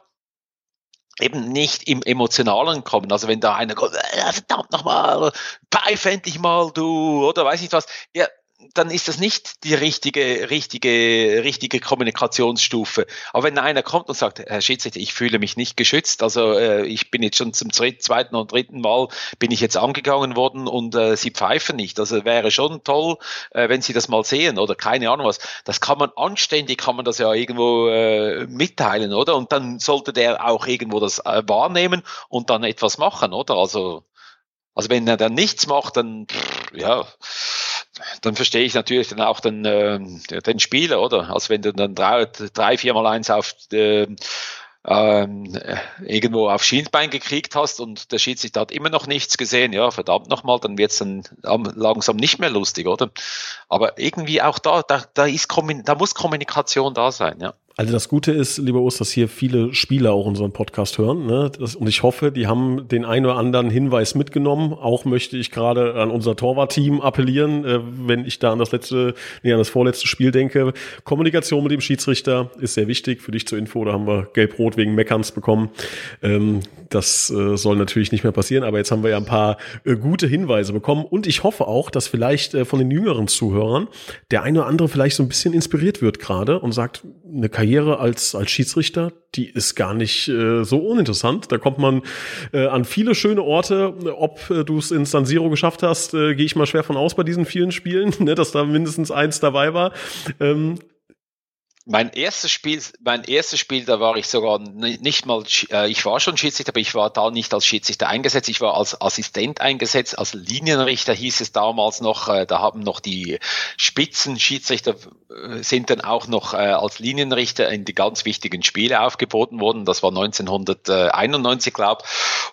eben nicht im Emotionalen kommen. Also wenn da einer kommt, äh, verdammt nochmal, pfeif endlich mal, du, oder weiß ich was. Ja, dann ist das nicht die richtige, richtige, richtige Kommunikationsstufe. Aber wenn einer kommt und sagt, Herr Schiedsrichter, ich fühle mich nicht geschützt, also äh, ich bin jetzt schon zum zweiten und dritten Mal bin ich jetzt angegangen worden und äh, Sie pfeifen nicht. Also wäre schon toll, äh, wenn Sie das mal sehen oder keine Ahnung was. Das kann man anständig, kann man das ja irgendwo äh, mitteilen, oder? Und dann sollte der auch irgendwo das äh, wahrnehmen und dann etwas machen, oder? Also, also wenn er dann nichts macht, dann ja dann verstehe ich natürlich dann auch den, äh, den Spieler, oder? Also wenn du dann drei, drei viermal eins auf äh, ähm, irgendwo auf Schienbein gekriegt hast und der Schiedsrichter hat immer noch nichts gesehen, ja, verdammt nochmal, dann wird es dann langsam nicht mehr lustig, oder? Aber irgendwie auch da, da, da, ist, da muss Kommunikation da sein, ja. Also das Gute ist, lieber Urs, dass hier viele Spieler auch unseren Podcast hören. Ne? Das, und ich hoffe, die haben den ein oder anderen Hinweis mitgenommen. Auch möchte ich gerade an unser Torwartteam appellieren, äh, wenn ich da an das letzte, nee, an das vorletzte Spiel denke. Kommunikation mit dem Schiedsrichter ist sehr wichtig. Für dich zur Info, da haben wir Gelb-Rot wegen Meckerns bekommen. Ähm, das äh, soll natürlich nicht mehr passieren, aber jetzt haben wir ja ein paar äh, gute Hinweise bekommen. Und ich hoffe auch, dass vielleicht äh, von den jüngeren Zuhörern der eine oder andere vielleicht so ein bisschen inspiriert wird gerade und sagt, eine Karriere Karriere als, als Schiedsrichter, die ist gar nicht äh, so uninteressant. Da kommt man äh, an viele schöne Orte. Ob äh, du es in San Siro geschafft hast, äh, gehe ich mal schwer von aus bei diesen vielen Spielen, ne, dass da mindestens eins dabei war. Ähm, mein erstes Spiel, mein erstes Spiel, da war ich sogar nicht mal, äh, ich war schon Schiedsrichter, aber ich war da nicht als Schiedsrichter eingesetzt. Ich war als Assistent eingesetzt, als Linienrichter hieß es damals noch. Äh, da haben noch die Spitzenschiedsrichter äh, sind dann auch noch als Linienrichter in die ganz wichtigen Spiele aufgeboten worden. Das war 1991, glaube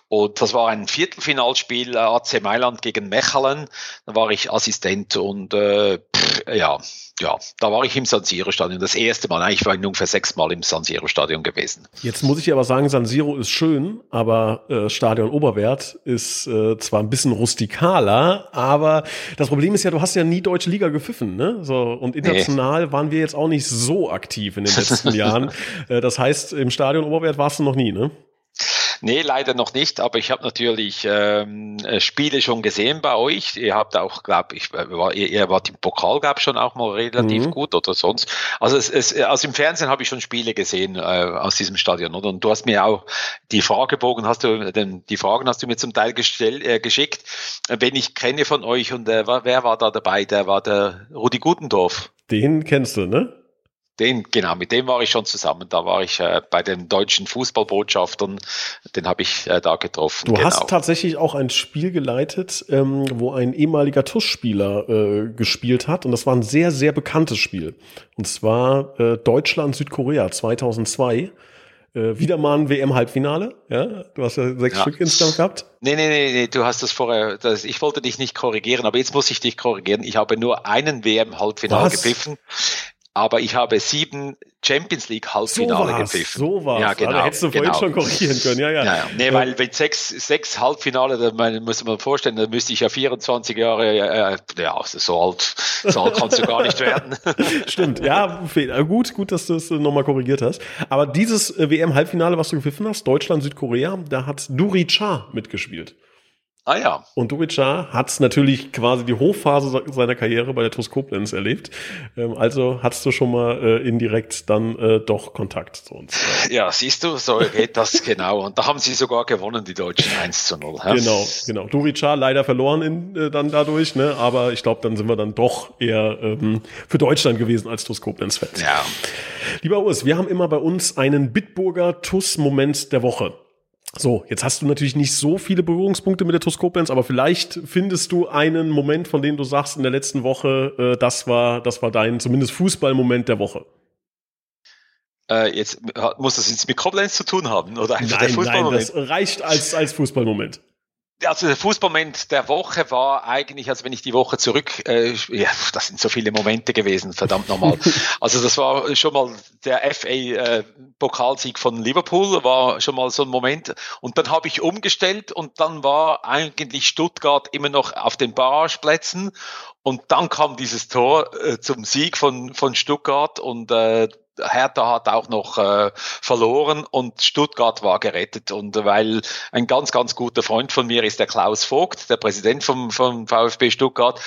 Und das war ein Viertelfinalspiel AC Mailand gegen Mechelen. Da war ich Assistent und äh, pff, ja, ja, da war ich im San Siro Stadion das erste Mal. Ich war ungefähr sechs Mal im San Siro Stadion gewesen. Jetzt muss ich aber sagen, San Siro ist schön, aber äh, Stadion Oberwert ist äh, zwar ein bisschen rustikaler, aber das Problem ist ja, du hast ja nie deutsche Liga gepfiffen, ne? So und international nee. waren wir jetzt auch nicht so aktiv in den letzten Jahren. Äh, das heißt, im Stadion Oberwert warst du noch nie, ne? Nee, leider noch nicht, aber ich habe natürlich ähm, äh, Spiele schon gesehen bei euch. Ihr habt auch, glaube ich, äh, war, ihr, ihr wart im Pokal, gab schon auch mal relativ mhm. gut oder sonst. Also, es, es, also im Fernsehen habe ich schon Spiele gesehen äh, aus diesem Stadion. Oder? Und du hast mir auch die Fragebogen, hast du, den, die Fragen hast du mir zum Teil gestell, äh, geschickt. Wenn ich kenne von euch und äh, wer war da dabei? Der war der Rudi Gutendorf. Den kennst du, ne? Den, genau, mit dem war ich schon zusammen. Da war ich äh, bei den deutschen Fußballbotschaftern, den habe ich äh, da getroffen. Du genau. hast tatsächlich auch ein Spiel geleitet, ähm, wo ein ehemaliger TUS-Spieler äh, gespielt hat. Und das war ein sehr, sehr bekanntes Spiel. Und zwar äh, Deutschland-Südkorea 2002. Äh, wieder mal ein WM-Halbfinale. Ja, du hast ja sechs ja. Stück insgesamt gehabt. Nee, nee, nee, nee, du hast das vorher, das, ich wollte dich nicht korrigieren, aber jetzt muss ich dich korrigieren. Ich habe nur einen WM-Halbfinale gepfiffen aber ich habe sieben Champions League Halbfinale so gepfiffen. So war Ja, genau. Also hättest du vorhin genau. schon korrigieren können, ja, ja. ja, ja. Nee, weil mit sechs, sechs Halbfinale, da muss man vorstellen, da müsste ich ja 24 Jahre, äh, ja, so alt, so alt kannst du gar nicht werden. Stimmt, ja, äh, gut, gut, dass du es nochmal korrigiert hast. Aber dieses äh, WM-Halbfinale, was du gepfiffen hast, Deutschland, Südkorea, da hat Duri Cha mitgespielt. Ah ja. Und Durica hat natürlich quasi die Hochphase seiner Karriere bei der TuS Koblenz erlebt. Ähm, also hattest du schon mal äh, indirekt dann äh, doch Kontakt zu uns. Ja, siehst du, so geht das genau. Und da haben sie sogar gewonnen, die Deutschen 1 zu 0. Ja? Genau, genau. Durica leider verloren in, äh, dann dadurch, ne? aber ich glaube, dann sind wir dann doch eher ähm, für Deutschland gewesen als TuS Koblenz-Fans. Ja. Lieber Urs, wir haben immer bei uns einen Bitburger TuS-Moment der Woche. So, jetzt hast du natürlich nicht so viele Berührungspunkte mit der TuS Koblenz, aber vielleicht findest du einen Moment, von dem du sagst in der letzten Woche, äh, das war, das war dein zumindest Fußballmoment der Woche. Äh, jetzt muss das jetzt mit Koblenz zu tun haben oder einfach nein, der Fußballmoment? Nein, das reicht als als Fußballmoment also der Fußmoment der Woche war eigentlich, also wenn ich die Woche zurück, äh, ja, das sind so viele Momente gewesen, verdammt nochmal. also das war schon mal der FA-Pokalsieg äh, von Liverpool, war schon mal so ein Moment. Und dann habe ich umgestellt und dann war eigentlich Stuttgart immer noch auf den Barrageplätzen. Und dann kam dieses Tor äh, zum Sieg von, von Stuttgart und äh, Hertha hat auch noch äh, verloren und Stuttgart war gerettet. Und weil ein ganz, ganz guter Freund von mir ist der Klaus Vogt, der Präsident vom, vom VfB Stuttgart.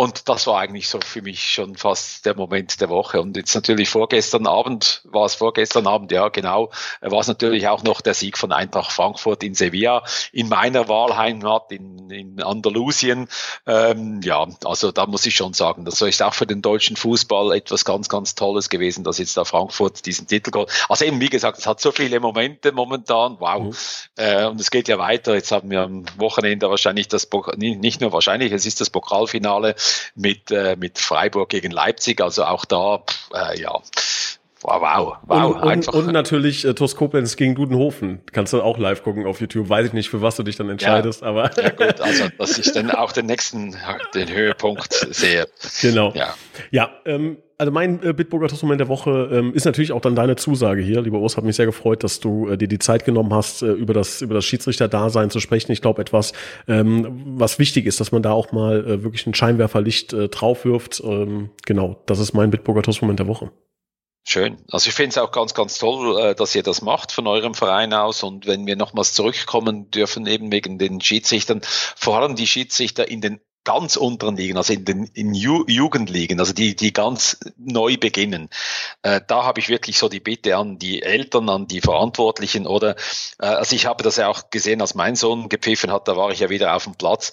Und das war eigentlich so für mich schon fast der Moment der Woche. Und jetzt natürlich vorgestern Abend, war es vorgestern Abend, ja genau, war es natürlich auch noch der Sieg von Eintracht Frankfurt in Sevilla, in meiner Wahlheimat in, in Andalusien. Ähm, ja, also da muss ich schon sagen, das ist auch für den deutschen Fußball etwas ganz, ganz Tolles gewesen, dass jetzt da Frankfurt diesen Titel geht. Also eben, wie gesagt, es hat so viele Momente momentan, wow. Mhm. Äh, und es geht ja weiter. Jetzt haben wir am Wochenende wahrscheinlich das, nicht nur wahrscheinlich, es ist das Pokalfinale mit, äh, mit Freiburg gegen Leipzig. Also auch da, äh, ja. Wow, wow, wow. Und, einfach. und, und natürlich äh, TuS Koblenz gegen Dudenhofen. Kannst du auch live gucken auf YouTube. Weiß ich nicht, für was du dich dann entscheidest, ja, aber. Ja gut, also dass ich dann auch den nächsten, den Höhepunkt sehe. Genau. Ja, ja ähm, also mein äh, Bitburger Toastmoment der Woche ähm, ist natürlich auch dann deine Zusage hier. Lieber Urs, hat mich sehr gefreut, dass du äh, dir die Zeit genommen hast, äh, über das, über das Schiedsrichter-Dasein zu sprechen. Ich glaube, etwas, ähm, was wichtig ist, dass man da auch mal äh, wirklich ein Scheinwerferlicht äh, drauf wirft. Ähm, genau, das ist mein Bitburger Toastmoment der Woche. Schön. Also ich finde es auch ganz, ganz toll, äh, dass ihr das macht von eurem Verein aus. Und wenn wir nochmals zurückkommen dürfen, eben wegen den Schiedsrichtern, vor allem die Schiedsrichter in den ganz unteren Ligen, also in den in Ju Jugendligen, also die, die ganz neu beginnen. Äh, da habe ich wirklich so die Bitte an die Eltern, an die Verantwortlichen oder, äh, also ich habe das ja auch gesehen, als mein Sohn gepfiffen hat, da war ich ja wieder auf dem Platz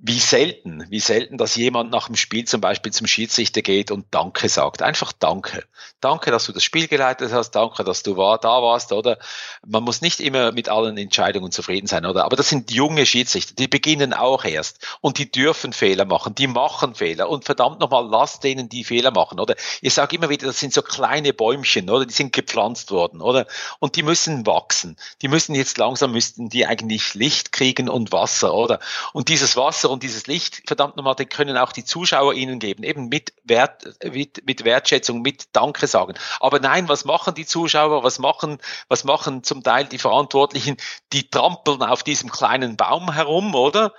wie selten, wie selten, dass jemand nach dem Spiel zum Beispiel zum Schiedsrichter geht und Danke sagt. Einfach Danke. Danke, dass du das Spiel geleitet hast. Danke, dass du war, da warst, oder? Man muss nicht immer mit allen Entscheidungen zufrieden sein, oder? Aber das sind junge Schiedsrichter, die beginnen auch erst. Und die dürfen Fehler machen. Die machen Fehler. Und verdammt nochmal, lasst denen die Fehler machen, oder? Ich sage immer wieder, das sind so kleine Bäumchen, oder? Die sind gepflanzt worden, oder? Und die müssen wachsen. Die müssen jetzt langsam, müssten die eigentlich Licht kriegen und Wasser, oder? Und dieses Wasser Wasser und dieses Licht, verdammt nochmal, den können auch die Zuschauer ihnen geben, eben mit, Wert, mit, mit Wertschätzung, mit Danke sagen. Aber nein, was machen die Zuschauer, was machen, was machen zum Teil die Verantwortlichen? Die trampeln auf diesem kleinen Baum herum, oder?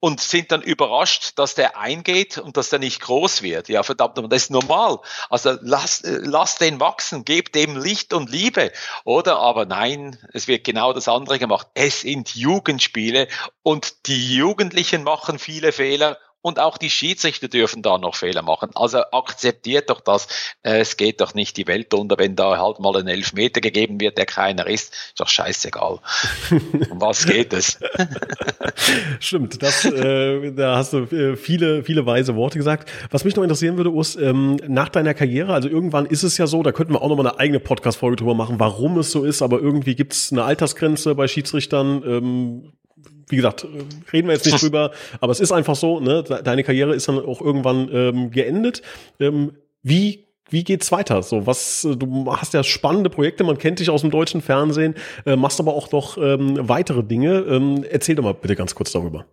Und sind dann überrascht, dass der eingeht und dass der nicht groß wird. Ja, verdammt, das ist normal. Also lass, lass den wachsen, gebt dem Licht und Liebe. Oder aber nein, es wird genau das andere gemacht. Es sind Jugendspiele und die Jugendlichen machen viele Fehler und auch die Schiedsrichter dürfen da noch Fehler machen. Also akzeptiert doch das. Äh, es geht doch nicht die Welt unter, wenn da halt mal ein Elfmeter gegeben wird, der keiner ist. Ist doch scheißegal. um was geht es? Stimmt, das, äh, da hast du äh, viele, viele weise Worte gesagt. Was mich noch interessieren würde, Urs, ähm, nach deiner Karriere, also irgendwann ist es ja so, da könnten wir auch noch mal eine eigene Podcast-Folge drüber machen, warum es so ist, aber irgendwie gibt es eine Altersgrenze bei Schiedsrichtern. Ähm, wie gesagt, reden wir jetzt nicht drüber, aber es ist einfach so, ne, deine Karriere ist dann auch irgendwann ähm, geendet. Ähm, wie wie geht's weiter? So, was, du hast ja spannende Projekte, man kennt dich aus dem deutschen Fernsehen, äh, machst aber auch noch ähm, weitere Dinge. Ähm, erzähl doch mal bitte ganz kurz darüber.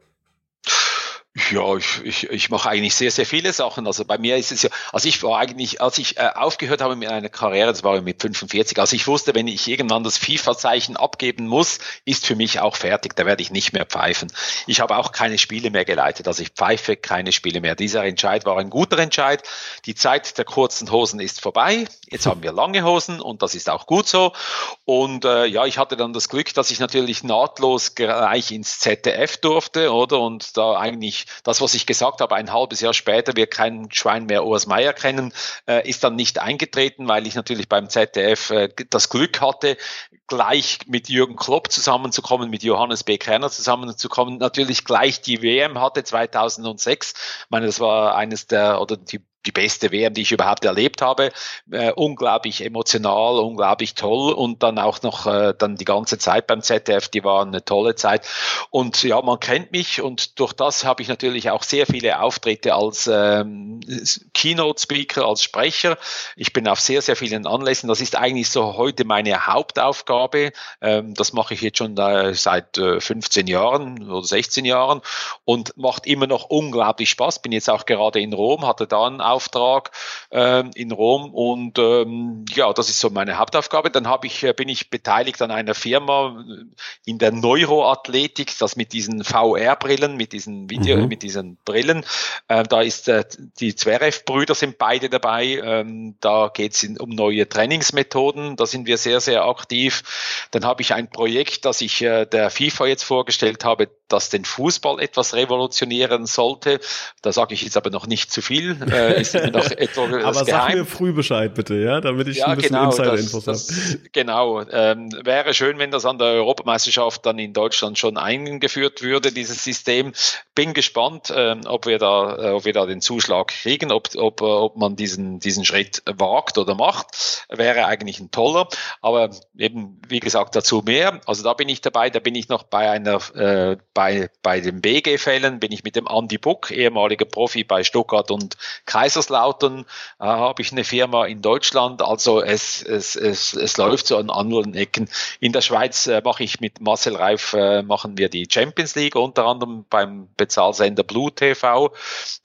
Ja, ich, ich, ich mache eigentlich sehr, sehr viele Sachen. Also bei mir ist es ja, also ich war eigentlich, als ich äh, aufgehört habe mit einer Karriere, das war mit 45, also ich wusste, wenn ich irgendwann das FIFA-Zeichen abgeben muss, ist für mich auch fertig, da werde ich nicht mehr pfeifen. Ich habe auch keine Spiele mehr geleitet, also ich pfeife keine Spiele mehr. Dieser Entscheid war ein guter Entscheid. Die Zeit der kurzen Hosen ist vorbei. Jetzt haben wir lange Hosen und das ist auch gut so. Und äh, ja, ich hatte dann das Glück, dass ich natürlich nahtlos gleich ins ZDF durfte, oder? Und da eigentlich das, was ich gesagt habe, ein halbes Jahr später, wir kein Schwein mehr Urs Meier kennen, äh, ist dann nicht eingetreten, weil ich natürlich beim ZDF äh, das Glück hatte, gleich mit Jürgen Klopp zusammenzukommen, mit Johannes B. Kerner zusammenzukommen, natürlich gleich die WM hatte 2006. Ich meine, das war eines der, oder die die beste WM, die ich überhaupt erlebt habe. Äh, unglaublich emotional, unglaublich toll und dann auch noch äh, dann die ganze Zeit beim ZDF, die war eine tolle Zeit. Und ja, man kennt mich und durch das habe ich natürlich auch sehr viele Auftritte als ähm, Keynote-Speaker, als Sprecher. Ich bin auf sehr, sehr vielen Anlässen. Das ist eigentlich so heute meine Hauptaufgabe. Ähm, das mache ich jetzt schon äh, seit äh, 15 Jahren oder 16 Jahren und macht immer noch unglaublich Spaß. Bin jetzt auch gerade in Rom, hatte dann Auftrag ähm, in Rom und ähm, ja, das ist so meine Hauptaufgabe. Dann habe ich, äh, bin ich beteiligt an einer Firma äh, in der Neuroathletik, das mit diesen VR-Brillen, mit diesen Video, mhm. mit diesen Brillen. Äh, da ist äh, die Zverev-Brüder sind beide dabei. Ähm, da geht es um neue Trainingsmethoden. Da sind wir sehr, sehr aktiv. Dann habe ich ein Projekt, das ich äh, der FIFA jetzt vorgestellt habe, das den Fußball etwas revolutionieren sollte. Da sage ich jetzt aber noch nicht zu viel. Äh, ist noch etwas aber geheim. sag mir früh Bescheid bitte, ja, damit ich ja, ein bisschen genau, Insider-Infos habe. Genau. Ähm, wäre schön, wenn das an der Europameisterschaft dann in Deutschland schon eingeführt würde, dieses System. Bin gespannt, ähm, ob wir da, äh, ob wir da den Zuschlag kriegen, ob, ob, äh, ob man diesen, diesen Schritt wagt oder macht. Wäre eigentlich ein toller. Aber eben, wie gesagt, dazu mehr. Also da bin ich dabei, da bin ich noch bei einer, äh, bei bei, bei den BG-Fällen bin ich mit dem Andy Buck, ehemaliger Profi bei Stuttgart und Kaiserslautern, äh, habe ich eine Firma in Deutschland. Also es, es, es, es läuft so an anderen Ecken. In der Schweiz äh, mache ich mit Marcel Reif, äh, machen wir die Champions League, unter anderem beim Bezahlsender Blue TV.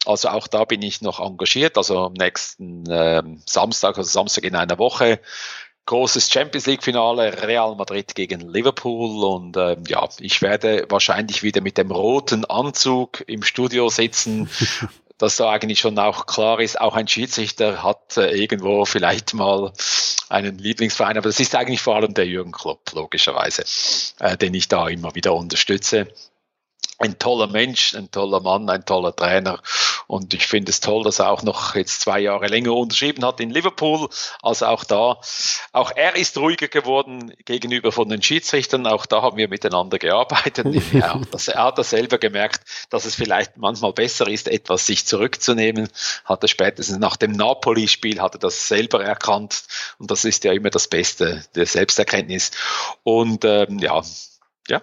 Also auch da bin ich noch engagiert. Also am nächsten äh, Samstag, also Samstag in einer Woche, großes Champions League Finale Real Madrid gegen Liverpool. Und ähm, ja, ich werde wahrscheinlich wieder mit dem roten Anzug im Studio sitzen. dass da eigentlich schon auch klar ist, auch ein Schiedsrichter hat äh, irgendwo vielleicht mal einen Lieblingsverein, aber das ist eigentlich vor allem der Jürgen Klopp, logischerweise, äh, den ich da immer wieder unterstütze ein toller Mensch, ein toller Mann, ein toller Trainer. Und ich finde es toll, dass er auch noch jetzt zwei Jahre länger unterschrieben hat in Liverpool. Also auch da, auch er ist ruhiger geworden gegenüber von den Schiedsrichtern. Auch da haben wir miteinander gearbeitet. er, das, er hat das selber gemerkt, dass es vielleicht manchmal besser ist, etwas sich zurückzunehmen. Hat er spätestens nach dem Napoli-Spiel hat er das selber erkannt. Und das ist ja immer das Beste, der Selbsterkenntnis. Und ähm, ja, ja,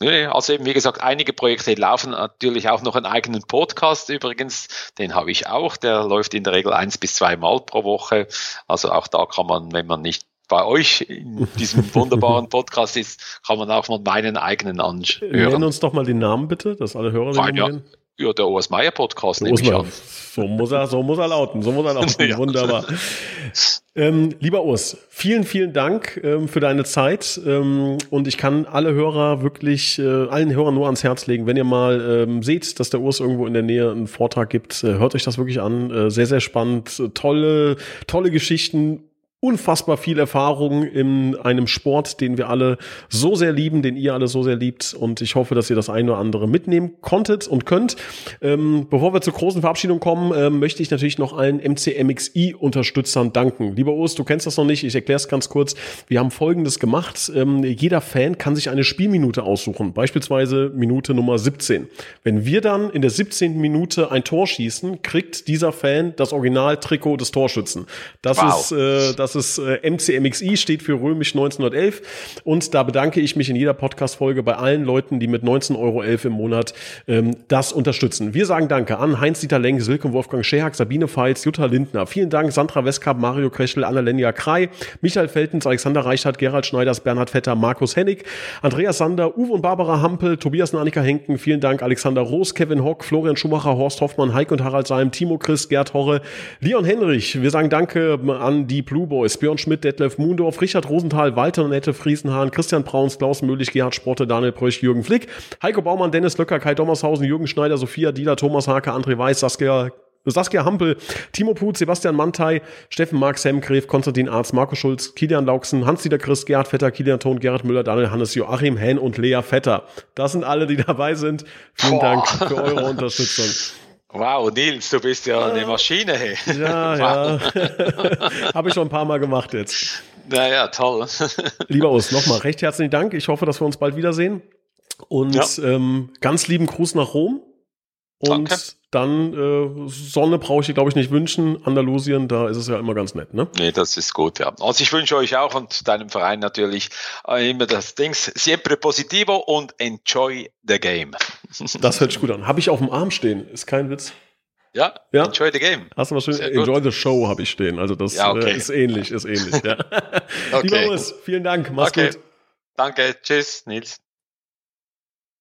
also eben, wie gesagt, einige Projekte laufen natürlich auch noch einen eigenen Podcast übrigens. Den habe ich auch. Der läuft in der Regel eins bis zwei Mal pro Woche. Also auch da kann man, wenn man nicht bei euch in diesem wunderbaren Podcast ist, kann man auch mal meinen eigenen anhören. Nenn uns doch mal den Namen bitte, dass alle Hörer den ja, ja, der Urs Meier Podcast nehme ich an. So muss er, so muss er lauten, so muss er lauten. ja. Wunderbar. Ähm, lieber Urs, vielen, vielen Dank ähm, für deine Zeit. Ähm, und ich kann alle Hörer wirklich, äh, allen Hörern nur ans Herz legen, wenn ihr mal ähm, seht, dass der Urs irgendwo in der Nähe einen Vortrag gibt, äh, hört euch das wirklich an. Äh, sehr, sehr spannend. Tolle, tolle Geschichten, unfassbar viel Erfahrung in einem Sport, den wir alle so sehr lieben, den ihr alle so sehr liebt. Und ich hoffe, dass ihr das eine oder andere mitnehmen konntet und könnt. Ähm, bevor wir zur großen Verabschiedung kommen, ähm, möchte ich natürlich noch allen MCMXI-Unterstützern danken. Lieber Urs, du kennst das noch nicht, ich erkläre es ganz kurz. Wir haben Folgendes gemacht. Ähm, jeder Fan kann sich eine Spielminute aussuchen, beispielsweise Minute Nummer 17. Wenn wir dann in der 17. Minute ein Tor schießen, kriegt dieser Fan das Original-Trikot des Torschützen. Das wow. ist äh, das Das ist äh, MCMXI, steht für römisch 1911. Und da bedanke ich mich in jeder Podcast-Folge bei allen Leuten, die mit 19,11 Euro im Monat ähm, das unterstützen. Wir sagen Danke an Heinz-Dieter Lenk, Silke Wolfgang Scherhack, Sabine Feitz, Jutta Lindner. Vielen Dank, Sandra Westkamp, Mario Kreschel, Annalenja Krei, Michael Feltens, Alexander Reichert, Gerald Schneiders, Bernhard Vetter, Markus Hennig, Andreas Sander, Uwe und Barbara Hampel, Tobias und Annika Henken. Vielen Dank, Alexander Roos, Kevin Hock, Florian Schumacher, Horst Hoffmann, Heik und Harald Seim, Timo Christ, Gerd Horre, Leon Henrich. Wir sagen Danke an die Blue Boys, Björn Schmidt, Detlef Mundorf, Richard Rosenthal, Walter Nette, Friesenhahn, Christian Brauns, Klaus Möhlich, Gerhard Sporte, Daniel Bröch, Jürgen Flick, Heiko Baumann, Dennis Löcker, Kai Dommershausen, Jürgen Schneider, Sophia Dieler, Thomas Hake, André Weiß, Saskia Saskia Hampel, Timo Put, Sebastian Mantei, Steffen Mark, Sam Gref, Konstantin Arz, Marco Schulz, Kilian Lauksen, Hans-Dieter Christ, Gerhard Vetter, Kilian Thon, Gerhard Müller, Daniel Hannes, Joachim Henn und Lea Vetter. Das sind alle, die dabei sind. Vielen Boah. Dank für eure Unterstützung. Wow, Nils, du bist ja eine Maschine. Hey. Ja, wow. ja. Habe ich schon ein paar Mal gemacht jetzt. Naja, toll. Lieber Urs, nochmal recht herzlichen Dank. Ich hoffe, dass wir uns bald wiedersehen. Und ja. ähm, ganz lieben Gruß nach Rom. Und Danke. dann äh, Sonne brauche ich dir, glaube ich, nicht wünschen. Andalusien, da ist es ja immer ganz nett, ne? Nee, das ist gut, ja. Also ich wünsche euch auch und deinem Verein natürlich äh, immer das Dings, siempre positivo und enjoy the game. Das hört sich gut an. Habe ich auf dem Arm stehen, ist kein Witz. Ja, ja, enjoy the game. Hast du mal schön, enjoy the show habe ich stehen. Also das ja, okay. äh, ist ähnlich, ist ähnlich, ja. okay. Lieber Urs, vielen Dank, mach's okay. gut. Danke, tschüss, Nils.